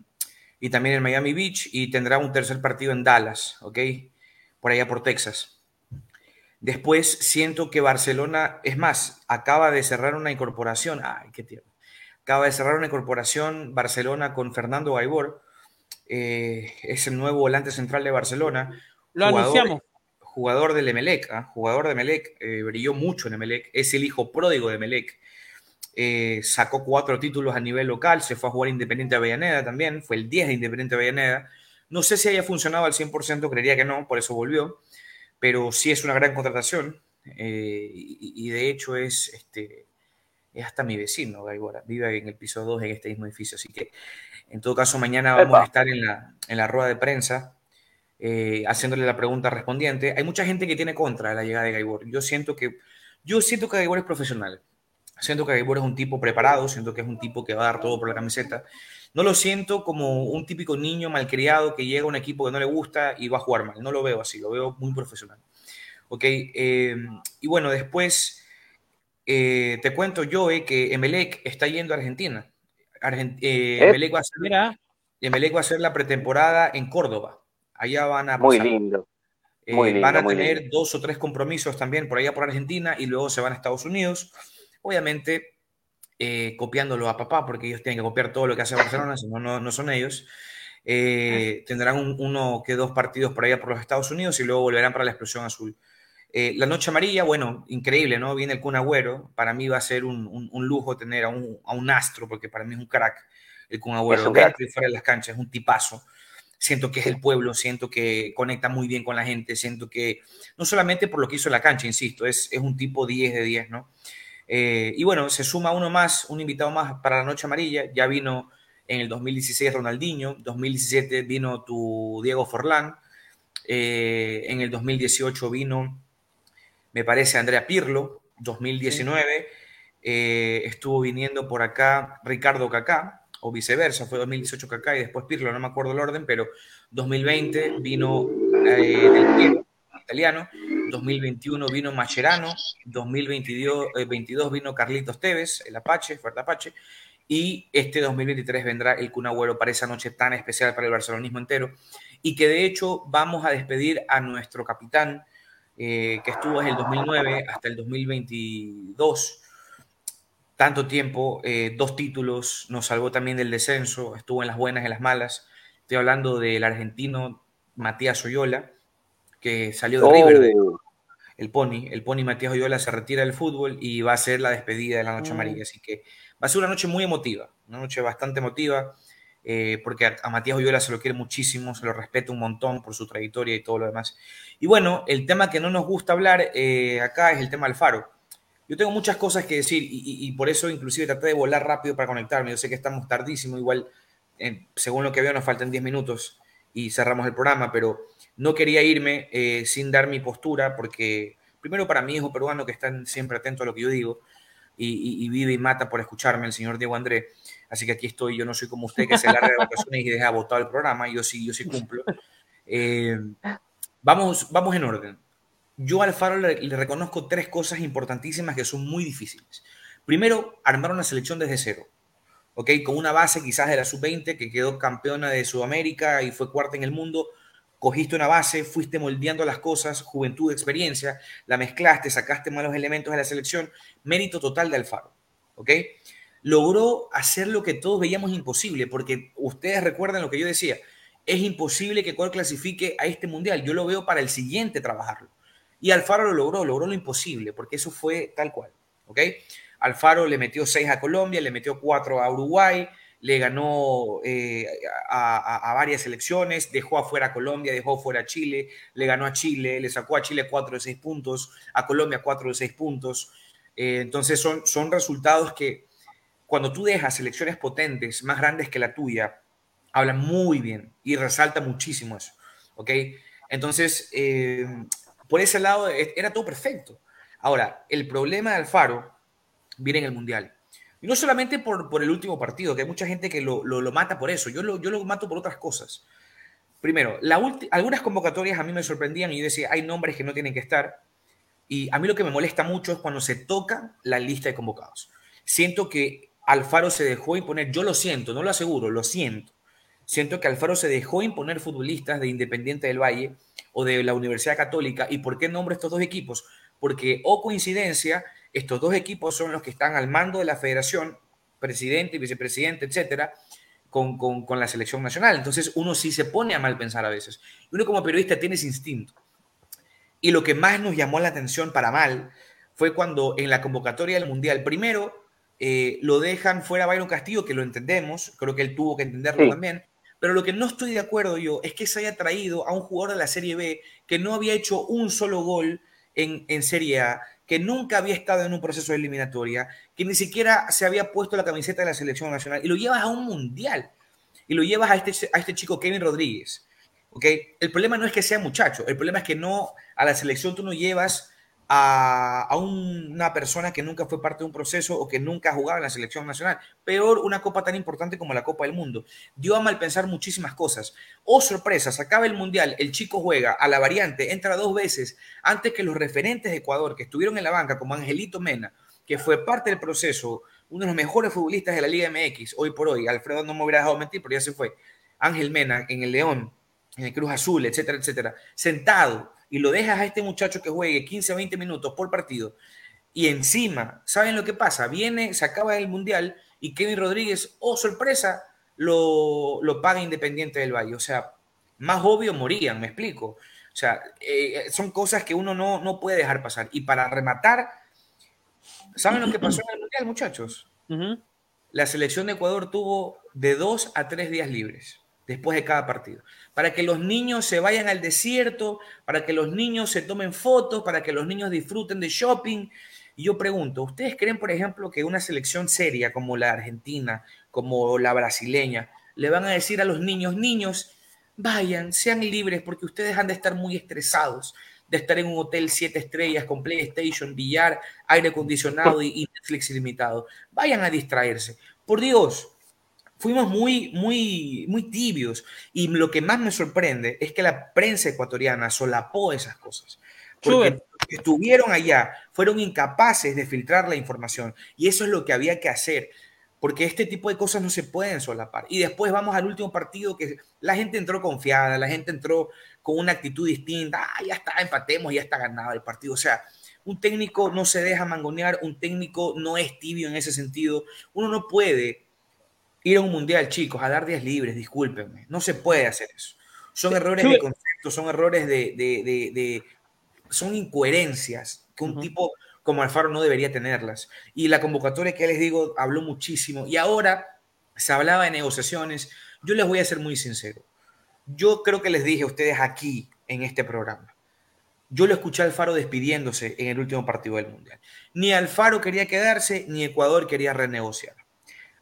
y también en Miami Beach y tendrá un tercer partido en Dallas, ¿ok? Por allá por Texas. Después siento que Barcelona, es más, acaba de cerrar una incorporación, ay, qué tierno. Acaba de cerrar una incorporación Barcelona con Fernando Gaibor, eh, es el nuevo volante central de Barcelona. Lo anunciamos. Jugador del Emelec, ¿ah? jugador de Emelec, eh, brilló mucho en Emelec, es el hijo pródigo de Emelec. Eh, sacó cuatro títulos a nivel local, se fue a jugar Independiente Avellaneda también, fue el 10 de Independiente Avellaneda. No sé si haya funcionado al 100%, creería que no, por eso volvió, pero sí es una gran contratación eh, y, de hecho es, este, es hasta mi vecino, Gaibora, vive en el piso 2 en este mismo edificio, así que en todo caso mañana vamos a estar en la, en la rueda de prensa eh, haciéndole la pregunta respondiente. Hay mucha gente que tiene contra la llegada de Gaibor. Yo siento que, yo siento que Gaibor es profesional. Siento que Gaibor es un tipo preparado, siento que es un tipo que va a dar todo por la camiseta. No lo siento como un típico niño malcriado que llega a un equipo que no le gusta y va a jugar mal. No lo veo así, lo veo muy profesional. Ok, eh, y bueno, después eh, te cuento yo eh, que Emelec está yendo a Argentina. Emelec, va a ser, Emelec va a hacer la pretemporada en Córdoba. Allá van a... Muy lindo. van a tener dos o tres compromisos también por allá por Argentina y luego se van a Estados Unidos obviamente eh, copiándolo a papá, porque ellos tienen que copiar todo lo que hace Barcelona, si no, no son ellos. Eh, tendrán uno que dos partidos por allá por los Estados Unidos y luego volverán para la explosión azul. Eh, la noche amarilla, bueno, increíble, ¿no? Viene el Kun Agüero. Para mí va a ser un, un, lujo tener a un, a un, astro, porque para mí es un crack el Kun Agüero. Dentro y fuera de las canchas, es un tipazo. Siento que es el pueblo, siento que conecta muy bien con la gente, siento que, no solamente por lo que hizo en la cancha, insisto, es, es un tipo 10 de 10, ¿no? Eh, y bueno, se suma uno más, un invitado más para la Noche Amarilla. Ya vino en el 2016 Ronaldinho, 2017 vino tu Diego Forlán, eh, en el 2018 vino, me parece, Andrea Pirlo, 2019 eh, estuvo viniendo por acá Ricardo Cacá, o viceversa, fue 2018 Cacá y después Pirlo, no me acuerdo el orden, pero 2020 vino del italiano 2021 vino Macherano, 2022 eh, vino Carlitos Tevez, el Apache, fuerte Apache, y este 2023 vendrá el Kun para esa noche tan especial para el barcelonismo entero, y que de hecho vamos a despedir a nuestro capitán, eh, que estuvo desde el 2009 hasta el 2022, tanto tiempo, eh, dos títulos, nos salvó también del descenso, estuvo en las buenas y en las malas. Estoy hablando del argentino Matías Oyola, que salió de River, oh. el Pony. El Pony Matías Oyola se retira del fútbol y va a ser la despedida de la Noche mm. Amarilla. Así que va a ser una noche muy emotiva, una noche bastante emotiva, eh, porque a, Matías Oyola se lo quiere muchísimo, se lo respeta un montón por su trayectoria y todo lo demás. Y bueno, el tema que no nos gusta hablar eh, acá es el tema del faro. Yo tengo muchas cosas que decir y, por eso inclusive traté de volar rápido para conectarme. Yo sé que estamos tardísimo, igual eh, según lo que veo nos faltan 10 minutos y cerramos el programa, pero no quería irme eh, sin dar mi postura porque primero para mi hijo peruano que están siempre atento a lo que yo digo y, vive y mata por escucharme el señor Diego André. Así que aquí estoy, yo no soy como usted que se larga de vacaciones y deja botado el programa, yo sí, yo sí cumplo. Eh, vamos, vamos en orden yo al Faro le, reconozco tres cosas importantísimas que son muy difíciles. Primero, armar una selección desde cero. ¿ok? Con una base quizás de la sub-20 que quedó campeona de Sudamérica y fue cuarta en el mundo. Cogiste una base, fuiste moldeando las cosas, juventud, experiencia, la mezclaste, sacaste malos elementos de la selección, mérito total de Alfaro. ¿ok? Logró hacer lo que todos veíamos imposible, porque ustedes recuerdan lo que yo decía, es imposible que Ecuador clasifique a este mundial. Yo lo veo para el siguiente trabajarlo. Y Alfaro lo logró, logró lo imposible, porque eso fue tal cual. ¿ok? Alfaro le metió 6 a Colombia, le metió 4 a Uruguay, le ganó eh, a, varias selecciones, dejó afuera a Colombia, dejó fuera a Chile, le ganó a Chile, le sacó a Chile 4 de 6 puntos, a Colombia 4 de 6 puntos. Eh, entonces son, son resultados que cuando tú dejas selecciones potentes, más grandes que la tuya, hablan muy bien y resalta muchísimo eso. ¿ok? Entonces, eh, por ese lado e, era todo perfecto. Ahora, el problema de Alfaro viene en el Mundial. Y no solamente por, por el último partido, que hay mucha gente que lo, lo, mata por eso. Yo lo, yo lo mato por otras cosas. Primero, la algunas convocatorias a mí me sorprendían y yo decía, hay nombres que no tienen que estar. Y a mí lo que me molesta mucho es cuando se toca la lista de convocados. Siento que Alfaro se dejó imponer, yo lo siento, no lo aseguro, lo siento. Siento que Alfaro se dejó imponer futbolistas de Independiente del Valle o de la Universidad Católica. ¿Y por qué nombro estos dos equipos? Porque, o coincidencia, estos dos equipos son los que están al mando de la federación, presidente y vicepresidente, etcétera, con, con, la selección nacional. Entonces, uno sí se pone a mal pensar a veces. Uno como periodista tiene ese instinto. Y lo que más nos llamó la atención para mal fue cuando en la convocatoria del Mundial, primero, eh, lo dejan fuera Byron Castillo, que lo entendemos, creo que él tuvo que entenderlo también, pero lo que no estoy de acuerdo yo es que se haya traído a un jugador de la Serie B que no había hecho un solo gol en, en Serie A, que nunca había estado en un proceso de eliminatoria, que ni siquiera se había puesto la camiseta de la selección nacional, y lo llevas a un mundial, y lo llevas a este, a este chico Kevin Rodríguez. ¿okay? El problema no es que sea muchacho, el problema es que no a la selección tú no llevas a, una persona que nunca fue parte de un proceso o que nunca ha jugado en la selección nacional. Peor una copa tan importante como la Copa del Mundo. Dio a mal pensar muchísimas cosas. Oh, sorpresa, se acaba el Mundial, el chico juega a la variante, entra dos veces antes que los referentes de Ecuador que estuvieron en la banca, como Angelito Mena, que fue parte del proceso, uno de los mejores futbolistas de la Liga MX, hoy por hoy. Alfredo no me hubiera dejado mentir, pero ya se fue. Ángel Mena en el León, en el Cruz Azul, etcétera, etcétera. Sentado, y lo dejas a este muchacho que juegue 15 o 20 minutos por partido y encima, ¿saben lo que pasa? Viene, se acaba el Mundial y Kevin Rodríguez, oh sorpresa, lo, lo paga Independiente del Valle. O sea, más obvio morían, me explico. O sea, eh, son cosas que uno no, no puede dejar pasar. Y para rematar, ¿saben lo que pasó en el Mundial, muchachos? La selección de Ecuador tuvo de dos a tres días libres después de cada partido. Para que los niños se vayan al desierto, para que los niños se tomen fotos, para que los niños disfruten de shopping. Y yo pregunto, ¿ustedes creen, por ejemplo, que una selección seria como la argentina, como la brasileña, le van a decir a los niños, niños, vayan, sean libres, porque ustedes han de estar muy estresados de estar en un hotel siete estrellas con PlayStation, billar, aire acondicionado y Netflix ilimitado. Vayan a distraerse. Por Dios, fuimos muy, muy, muy tibios. Y lo que más me sorprende es que la prensa ecuatoriana solapó esas cosas. Porque estuvieron allá, fueron incapaces de filtrar la información. Y eso es lo que había que hacer porque este tipo de cosas no se pueden solapar. Y después vamos al último partido que la gente entró confiada, la gente entró con una actitud distinta, ah, ya está, empatemos, ya está ganado el partido. O sea, un técnico no se deja mangonear, un técnico no es tibio en ese sentido. Uno no puede ir a un mundial, chicos, a dar días libres, discúlpenme. No se puede hacer eso. Son errores de concepto, son errores de, de, de, son incoherencias que un tipo como Alfaro no debería tenerlas. Y la convocatoria que les digo habló muchísimo. Y ahora se hablaba de negociaciones. Yo les voy a ser muy sincero. Yo creo que les dije a ustedes aquí en este programa yo lo escuché a Alfaro despidiéndose en el último partido del Mundial. Ni Alfaro quería quedarse, ni Ecuador quería renegociar.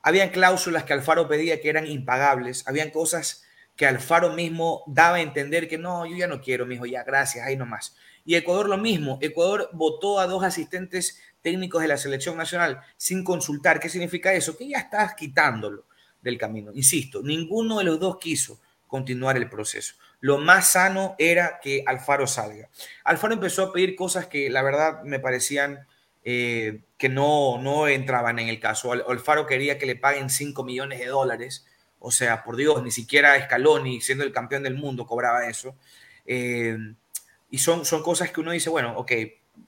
Habían cláusulas que Alfaro pedía que eran impagables, habían cosas que Alfaro mismo daba a entender que no, yo ya no quiero, mijo, ya, gracias, ahí nomás. Y Ecuador lo mismo, Ecuador votó a dos asistentes técnicos de la selección nacional sin consultar. ¿Qué significa eso? Que ya estás quitándolo del camino. Insisto, ninguno de los dos quiso continuar el proceso lo más sano era que Alfaro salga. Alfaro empezó a pedir cosas que la verdad me parecían eh, que no, no entraban en el caso. Alfaro quería que le paguen 5 millones de dólares. O sea, por Dios, ni siquiera Scaloni, siendo el campeón del mundo, cobraba eso. Eh, y son, son cosas que uno dice, bueno, ok,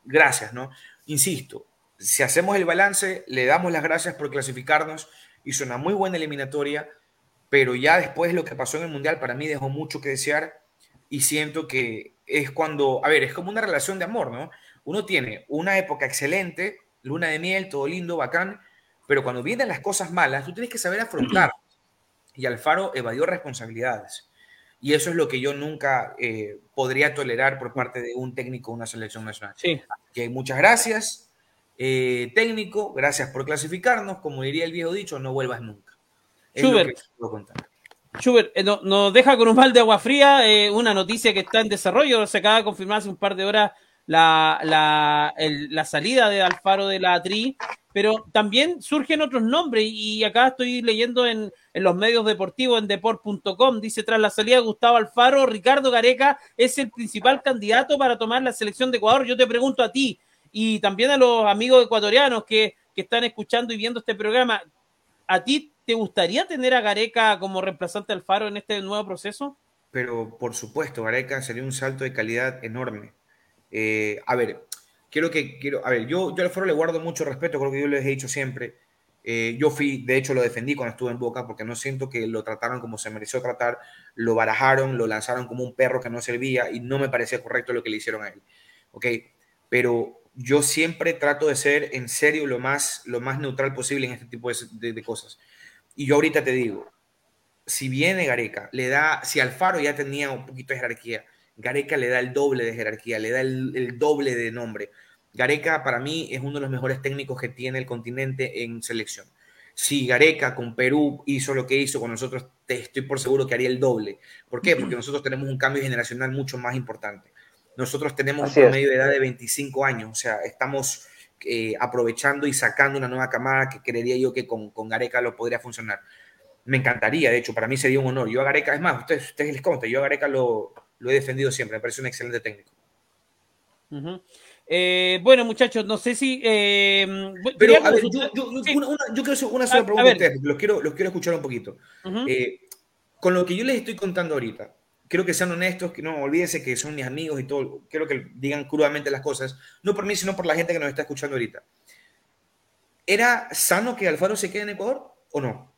gracias, ¿no? Insisto, si hacemos el balance, le damos las gracias por clasificarnos. Hizo una muy buena eliminatoria pero ya después lo que pasó en el Mundial para mí dejó mucho que desear y siento que es cuando, a ver, es como una relación de amor, ¿no? Uno tiene una época excelente, luna de miel, todo lindo, bacán, pero cuando vienen las cosas malas, tú tienes que saber afrontar. Y Alfaro evadió responsabilidades. Y eso es lo que yo nunca eh, podría tolerar por parte de un técnico de una selección nacional. Sí. Que muchas gracias, eh, técnico, gracias por clasificarnos. Como diría el viejo dicho, no vuelvas nunca. Schubert, eh, nos deja con un mal de agua fría eh, una noticia que está en desarrollo. Se acaba de confirmar hace un par de horas la, la, salida de Alfaro de la TRI, pero también surgen otros nombres y acá estoy leyendo en, en los medios deportivos, en deport.com, dice, tras la salida de Gustavo Alfaro, Ricardo Gareca es el principal candidato para tomar la selección de Ecuador. Yo te pregunto a ti y también a los amigos ecuatorianos que, que están escuchando y viendo este programa, ¿a ti ¿Te gustaría tener a Gareca como reemplazante al Faro en este nuevo proceso? Pero por supuesto, Gareca sería un salto de calidad enorme. Eh, a ver, quiero que, quiero, a ver, yo, yo al Faro le guardo mucho respeto, creo que yo les he dicho siempre. Eh, yo fui, de hecho, lo defendí cuando estuve en Boca porque no siento que lo trataron como se mereció tratar, lo barajaron, lo lanzaron como un perro que no servía y no me parecía correcto lo que le hicieron a él. ¿Ok? Pero yo siempre trato de ser en serio lo más, lo más neutral posible en este tipo de cosas. Y yo ahorita te digo, si viene Gareca, le da, si Alfaro ya tenía un poquito de jerarquía, Gareca le da el doble de jerarquía, le da el, doble de nombre. Gareca para mí es uno de los mejores técnicos que tiene el continente en selección. Si Gareca con Perú hizo lo que hizo con nosotros, te estoy por seguro que haría el doble. ¿Por qué? Porque nosotros tenemos un cambio generacional mucho más importante. Nosotros tenemos un promedio de edad de 25 años, o sea, estamos eh, aprovechando y sacando una nueva camada que creería yo que con, con, Gareca lo podría funcionar. Me encantaría, de hecho, para mí sería un honor. Yo a Gareca, es más, ustedes, ustedes les conté, yo a Gareca lo, lo, he defendido siempre, me parece un excelente técnico. eh, bueno, muchachos, no sé si. Eh, Pero, a ver, yo, yo, yo, una, una, yo, quiero hacer una sola pregunta a, ustedes, los quiero, los quiero escuchar un poquito. Uh -huh. eh, con lo que yo les estoy contando ahorita, quiero que sean honestos, que no olvídense que son mis amigos y todo, quiero que digan crudamente las cosas, no por mí, sino por la gente que nos está escuchando ahorita. ¿Era sano que Alfaro se quede en Ecuador o no?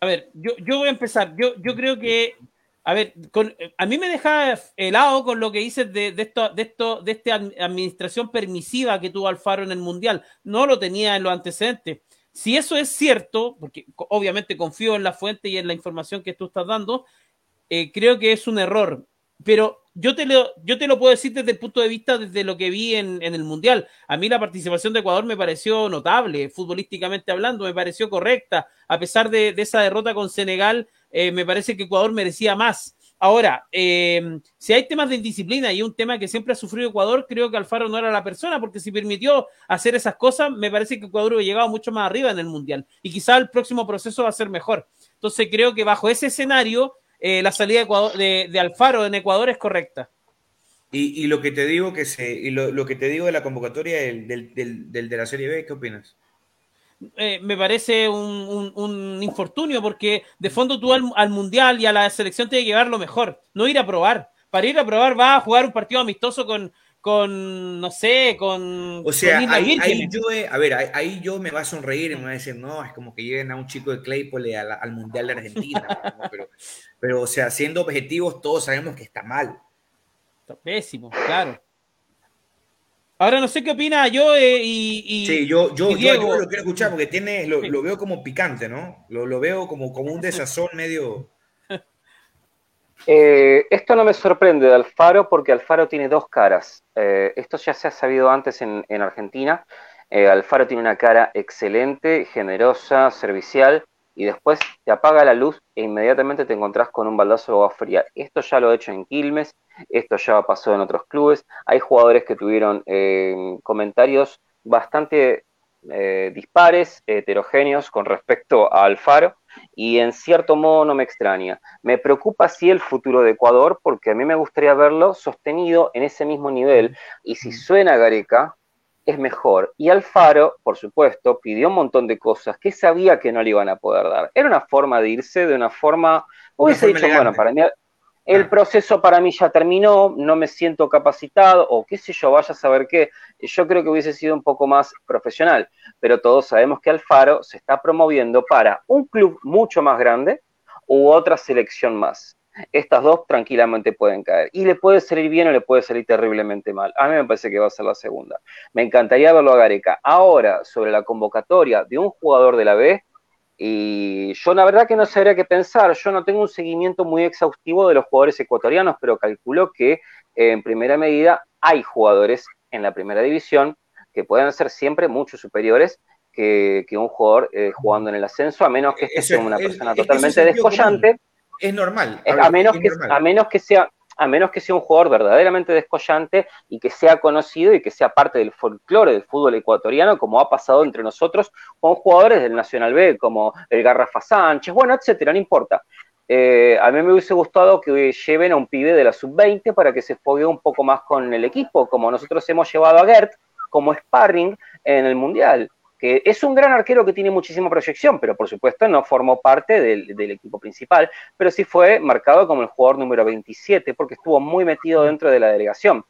A ver, yo, yo voy a empezar. Yo, yo creo que, a ver, con, a mí me deja helado con lo que dices de, esto, de, esto, de esta administración permisiva que tuvo Alfaro en el Mundial. No lo tenía en los antecedentes. Si eso es cierto, porque obviamente confío en la fuente y en la información que tú estás dando, eh, creo que es un error. Pero yo te, lo, yo te lo puedo decir desde el punto de vista desde lo que vi en, el Mundial. A mí la participación de Ecuador me pareció notable, futbolísticamente hablando, me pareció correcta. A pesar de esa derrota con Senegal, eh, me parece que Ecuador merecía más. Ahora, eh, si hay temas de indisciplina y un tema que siempre ha sufrido Ecuador, creo que Alfaro no era la persona, porque si permitió hacer esas cosas, me parece que Ecuador hubiera llegado mucho más arriba en el Mundial. Y quizá el próximo proceso va a ser mejor. Entonces creo que bajo ese escenario eh, la salida de, Ecuador, de, de, Alfaro en Ecuador es correcta. Y, lo que te digo que se, y lo, que te digo de la convocatoria del, de la Serie B, ¿qué opinas? Eh, me parece un, un, infortunio porque de fondo tú al, al, Mundial y a la selección tienes que llevar lo mejor, no ir a probar. Para ir a probar va a jugar un partido amistoso con, con, no sé, con. O sea, ahí, yo, a ver, ahí, yo me va a sonreír y me va a decir, no, es como que lleguen a un chico de Claypole al, Mundial de Argentina. pero, pero, o sea, siendo objetivos, todos sabemos que está mal. Está pésimo, claro. Ahora no sé qué opina yo eh, y, Sí, yo, yo, yo, lo quiero escuchar porque tiene, lo, lo veo como picante, ¿no? Lo, lo, veo como, como un desazón medio. Eh, esto no me sorprende de Alfaro porque Alfaro tiene dos caras. Eh, esto ya se ha sabido antes en, Argentina. Eh, Alfaro tiene una cara excelente, generosa, servicial, y después te apaga la luz e inmediatamente te encontrás con un baldazo de agua fría. Esto ya lo he hecho en Quilmes, esto ya pasó en otros clubes. Hay jugadores que tuvieron comentarios bastante dispares, heterogéneos con respecto a Alfaro y en cierto modo no me extraña. Me preocupa sí el futuro de Ecuador porque a mí me gustaría verlo sostenido en ese mismo nivel y si suena Gareca es mejor. Y Alfaro, por supuesto, pidió un montón de cosas que sabía que no le iban a poder dar. Era una forma de irse de una forma, hubiese dicho, bueno, para mí el proceso para mí ya terminó, no me siento capacitado o qué sé yo, vaya a saber qué. Yo creo que hubiese sido un poco más profesional, pero todos sabemos que Alfaro se está promoviendo para un club mucho más grande u otra selección más. Estas dos tranquilamente pueden caer. Y le puede salir bien o le puede salir terriblemente mal. A mí me parece que va a ser la segunda. Me encantaría verlo a Gareca. Ahora, sobre la convocatoria de un jugador de la B, y yo la verdad que no sabría qué pensar. Yo no tengo un seguimiento muy exhaustivo de los jugadores ecuatorianos, pero calculo que en primera medida hay jugadores en la primera división que pueden ser siempre mucho superiores que, un jugador eh, jugando en el ascenso, a menos que sea una persona totalmente descollante. Es normal. A, menos que, a menos que sea a menos que sea un jugador verdaderamente descollante y que sea conocido y que sea parte del folclore del fútbol ecuatoriano, como ha pasado entre nosotros con jugadores del Nacional B, como el Garrafa Sánchez, bueno, etcétera, no importa. Eh, a mí me hubiese gustado que lleven a un pibe de la sub-20 para que se fogue un poco más con el equipo, como nosotros hemos llevado a Gert como sparring en el Mundial que es un gran arquero que tiene muchísima proyección, pero por supuesto no formó parte del, equipo principal, pero sí fue marcado como el jugador número 27 porque estuvo muy metido dentro de la delegación.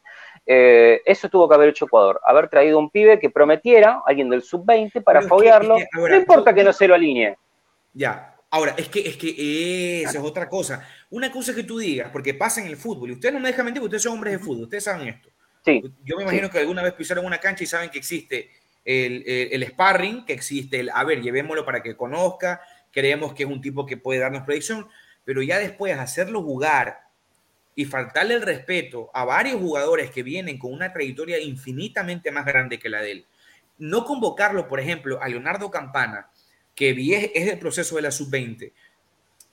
Eh, eso tuvo que haber hecho Ecuador, haber traído un pibe que prometiera, alguien del sub-20, para foguearlo, no importa que no se lo alinee. Ya, Ahora, es que, es que esa es otra cosa. Una cosa que tú digas, porque pasa en el fútbol, y ustedes no me dejan mentir, ustedes son hombres de fútbol, ustedes saben esto. Sí, Yo me imagino que alguna vez pisaron una cancha y saben que existe el, sparring que existe, el, a ver, llevémoslo para que conozca, creemos que es un tipo que puede darnos predicción, pero ya después hacerlo jugar y faltarle el respeto a varios jugadores que vienen con una trayectoria infinitamente más grande que la de él. No convocarlo, por ejemplo, a Leonardo Campana, que es del proceso de la sub-20.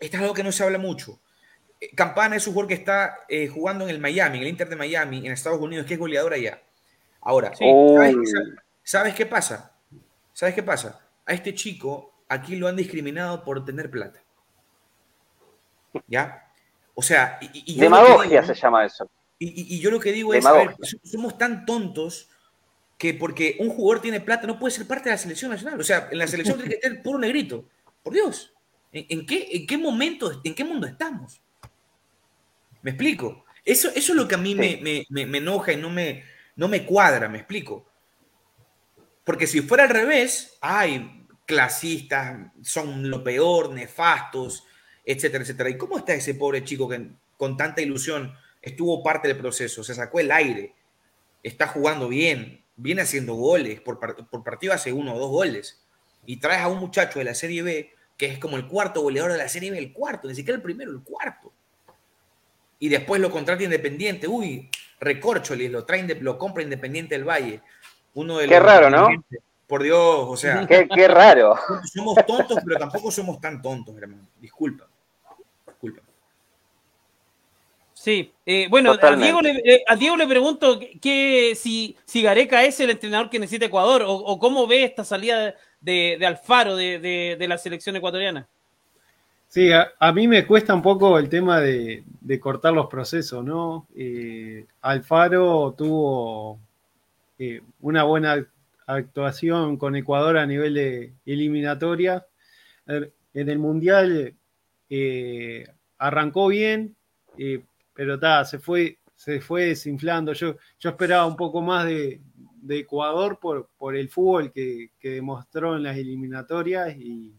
Esto es algo que no se habla mucho. Eh, Campana es un jugador que está eh, jugando en el Miami, en el Inter de Miami, en Estados Unidos, que es goleador allá. Ahora, ¿Sabes qué pasa? ¿Sabes qué pasa? A este chico aquí lo han discriminado por tener plata. ¿Ya? O sea, y, demagogia se llama eso. Y, yo lo que digo es, somos tan tontos que porque un jugador tiene plata no puede ser parte de la selección nacional. O sea, en la selección tiene que tener puro negrito. Por Dios. ¿En, qué, en qué momento, en qué mundo estamos? ¿Me explico? Eso, eso es lo que a mí me, me, enoja y no me, no me cuadra, ¿me explico? Porque si fuera al revés, hay clasistas, son lo peor, nefastos, etcétera, etcétera. ¿Y cómo está ese pobre chico que con tanta ilusión estuvo parte del proceso, se sacó el aire, está jugando bien, viene haciendo goles, por, por partido hace uno o dos goles, y traes a un muchacho de la Serie B que es como el cuarto goleador de la Serie B, el cuarto, ni siquiera el primero, el cuarto. Y después lo contrata Independiente, uy, recorcholis, lo, trae, lo compra Independiente del Valle. Uno de Qué raro, ¿no? Por Dios, o sea. Qué, raro. Somos tontos, pero tampoco somos tan tontos, hermano. Disculpa. Disculpa. Sí, eh, bueno, a Diego, le, eh, a Diego, le, pregunto que, si, si Gareca es el entrenador que necesita Ecuador o, cómo ve esta salida de, Alfaro de, la selección ecuatoriana. Sí, a, mí me cuesta un poco el tema de, cortar los procesos, ¿no? Eh, Alfaro tuvo eh, una buena actuación con Ecuador a nivel de eliminatoria. En el Mundial eh, arrancó bien, pero ta, se fue, se fue desinflando. Yo, yo esperaba un poco más de, Ecuador por, por el fútbol que, que demostró en las eliminatorias y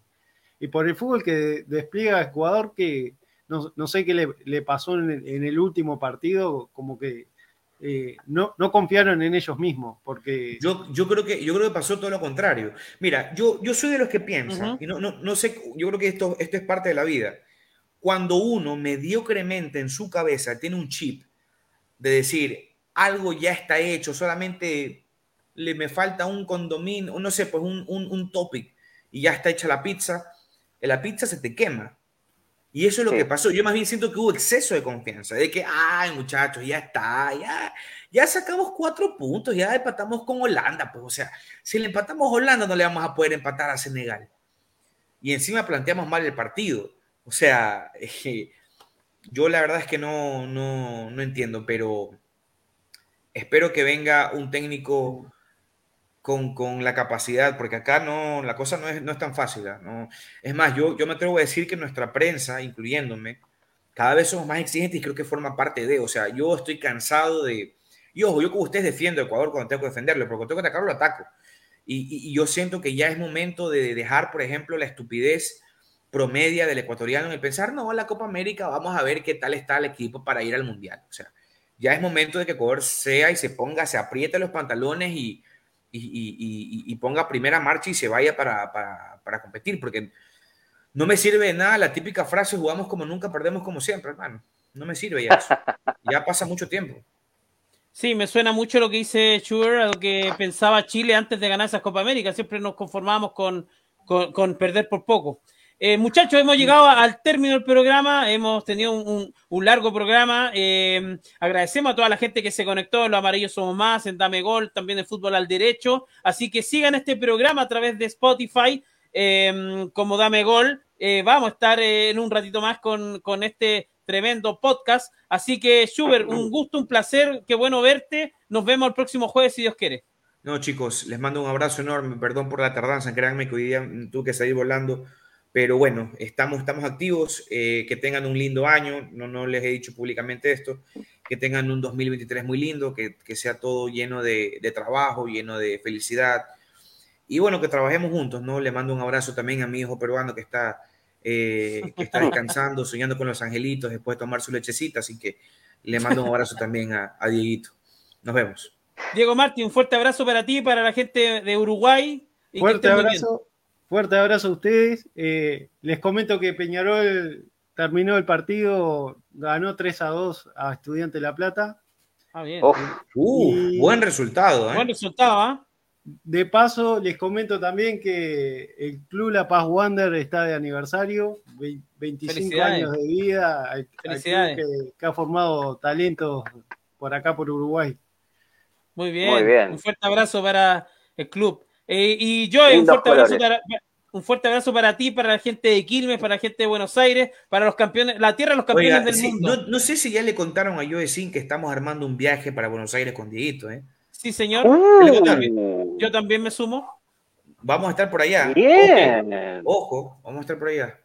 y por el fútbol que despliega Ecuador, que no, sé qué le, pasó en el, último partido, como que eh, no, no, confiaron en ellos mismos, porque... Yo, yo, creo que, yo creo que pasó todo lo contrario. Mira, yo, yo soy de los que piensan, y no, no, no, sé, yo creo que esto, esto es parte de la vida. Cuando uno mediocremente en su cabeza tiene un chip de decir, algo ya está hecho, solamente le me falta un condominio, no sé, pues un, un, un topic, y ya está hecha la pizza, la pizza se te quema. Y eso es lo que pasó. Yo más bien siento que hubo exceso de confianza, de que, ay, muchachos, ya está, ya, ya sacamos cuatro puntos, ya empatamos con Holanda. Pues, o sea, si le empatamos a Holanda, no le vamos a poder empatar a Senegal. Y encima planteamos mal el partido. O sea, yo la verdad es que no, no, no entiendo, pero espero que venga un técnico con, la capacidad, porque acá no, la cosa no es, no es tan fácil. ¿no? Es más, yo, yo me atrevo a decir que nuestra prensa, incluyéndome, cada vez somos más exigentes y creo que forma parte de, o sea, yo estoy cansado de, y yo como ustedes defiendo a Ecuador cuando tengo que defenderlo, porque cuando tengo que atacarlo, lo ataco. Y, y, yo siento que ya es momento de dejar, por ejemplo, la estupidez promedia del ecuatoriano y pensar, no, la Copa América, vamos a ver qué tal está el equipo para ir al Mundial. O sea, ya es momento de que Ecuador sea y se ponga, se apriete los pantalones y, y, ponga primera marcha y se vaya para, competir, porque no me sirve de nada la típica frase jugamos como nunca, perdemos como siempre, hermano. No me sirve ya eso. ya pasa mucho tiempo. Sí, me suena mucho lo que dice Schubert, a lo que pensaba Chile antes de ganar esa Copa América. Siempre nos conformamos con, con perder por poco. Eh, muchachos, hemos llegado al término del programa, hemos tenido un, largo programa. Eh, agradecemos a toda la gente que se conectó, Los Amarillos Somos Más, en Dame Gol, también en Fútbol al Derecho. Así que sigan este programa a través de Spotify em, como Dame Gol. Eh, vamos a estar en un ratito más con, este tremendo podcast. Así que, Schubert, un gusto, un placer, qué bueno verte. Nos vemos el próximo jueves, si Dios quiere. No, chicos, les mando un abrazo enorme. Perdón por la tardanza, créanme que hoy día tuve que salir volando pero bueno, estamos, estamos activos, eh, que tengan un lindo año, no, no les he dicho públicamente esto, que tengan un 2023 muy lindo, que, que sea todo lleno de, de, trabajo, lleno de felicidad. Y bueno, que trabajemos juntos, ¿no? Le mando un abrazo también a mi hijo peruano que está, eh, que está descansando, soñando con los angelitos después de tomar su lechecita, así que le mando un abrazo también a, a Dieguito. Nos vemos. Diego Martín, un fuerte abrazo para ti y para la gente de Uruguay. Y fuerte abrazo. Fuerte abrazo a ustedes. Eh, les comento que Peñarol terminó el partido, ganó 3 a 2 a Estudiante de La Plata. Ah, bien. Uh, buen resultado. ¿eh? Buen resultado, ¿ah? De paso, les comento también que el Club La Paz Wander está de aniversario, 25 años de vida, que, que, ha formado talentos por acá, por Uruguay. Muy bien. Muy bien. Un fuerte abrazo para el club. Eh, y yo, un fuerte, abrazo para, un fuerte abrazo para ti, para la gente de Quilmes, para la gente de Buenos Aires, para los campeones, la tierra de los campeones del mundo. No, sé si ya le contaron a Joe Sin que estamos armando un viaje para Buenos Aires con Dieguito, ¿eh? Sí, señor. Uh. yo, también, me sumo. Vamos a estar por allá. Bien. Ojo, vamos a estar por allá.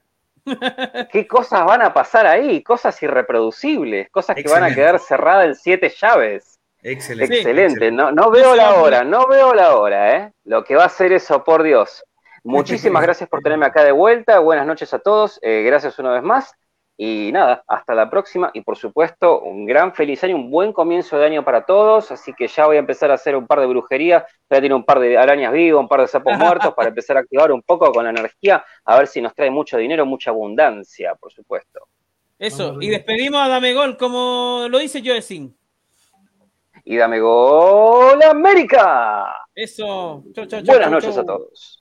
¿Qué cosas van a pasar ahí? Cosas irreproducibles, cosas que van a quedar cerradas en siete llaves. Excelente. Excelente. No, no veo la hora, no veo la hora, ¿eh? Lo que va a ser eso, por Dios. Muchísimas gracias por tenerme acá de vuelta. Buenas noches a todos. Eh, gracias una vez más. Y nada, hasta la próxima. Y por supuesto, un gran feliz año, un buen comienzo de año para todos. Así que ya voy a empezar a hacer un par de brujería. Voy a tener un par de arañas vivas, un par de sapos muertos para empezar a activar un poco con la energía. A ver si nos trae mucho dinero, mucha abundancia, por supuesto. Eso. Y despedimos a Dame Gol, como lo dice Joe Y Dame Gol América. Eso. Buenas noches a todos.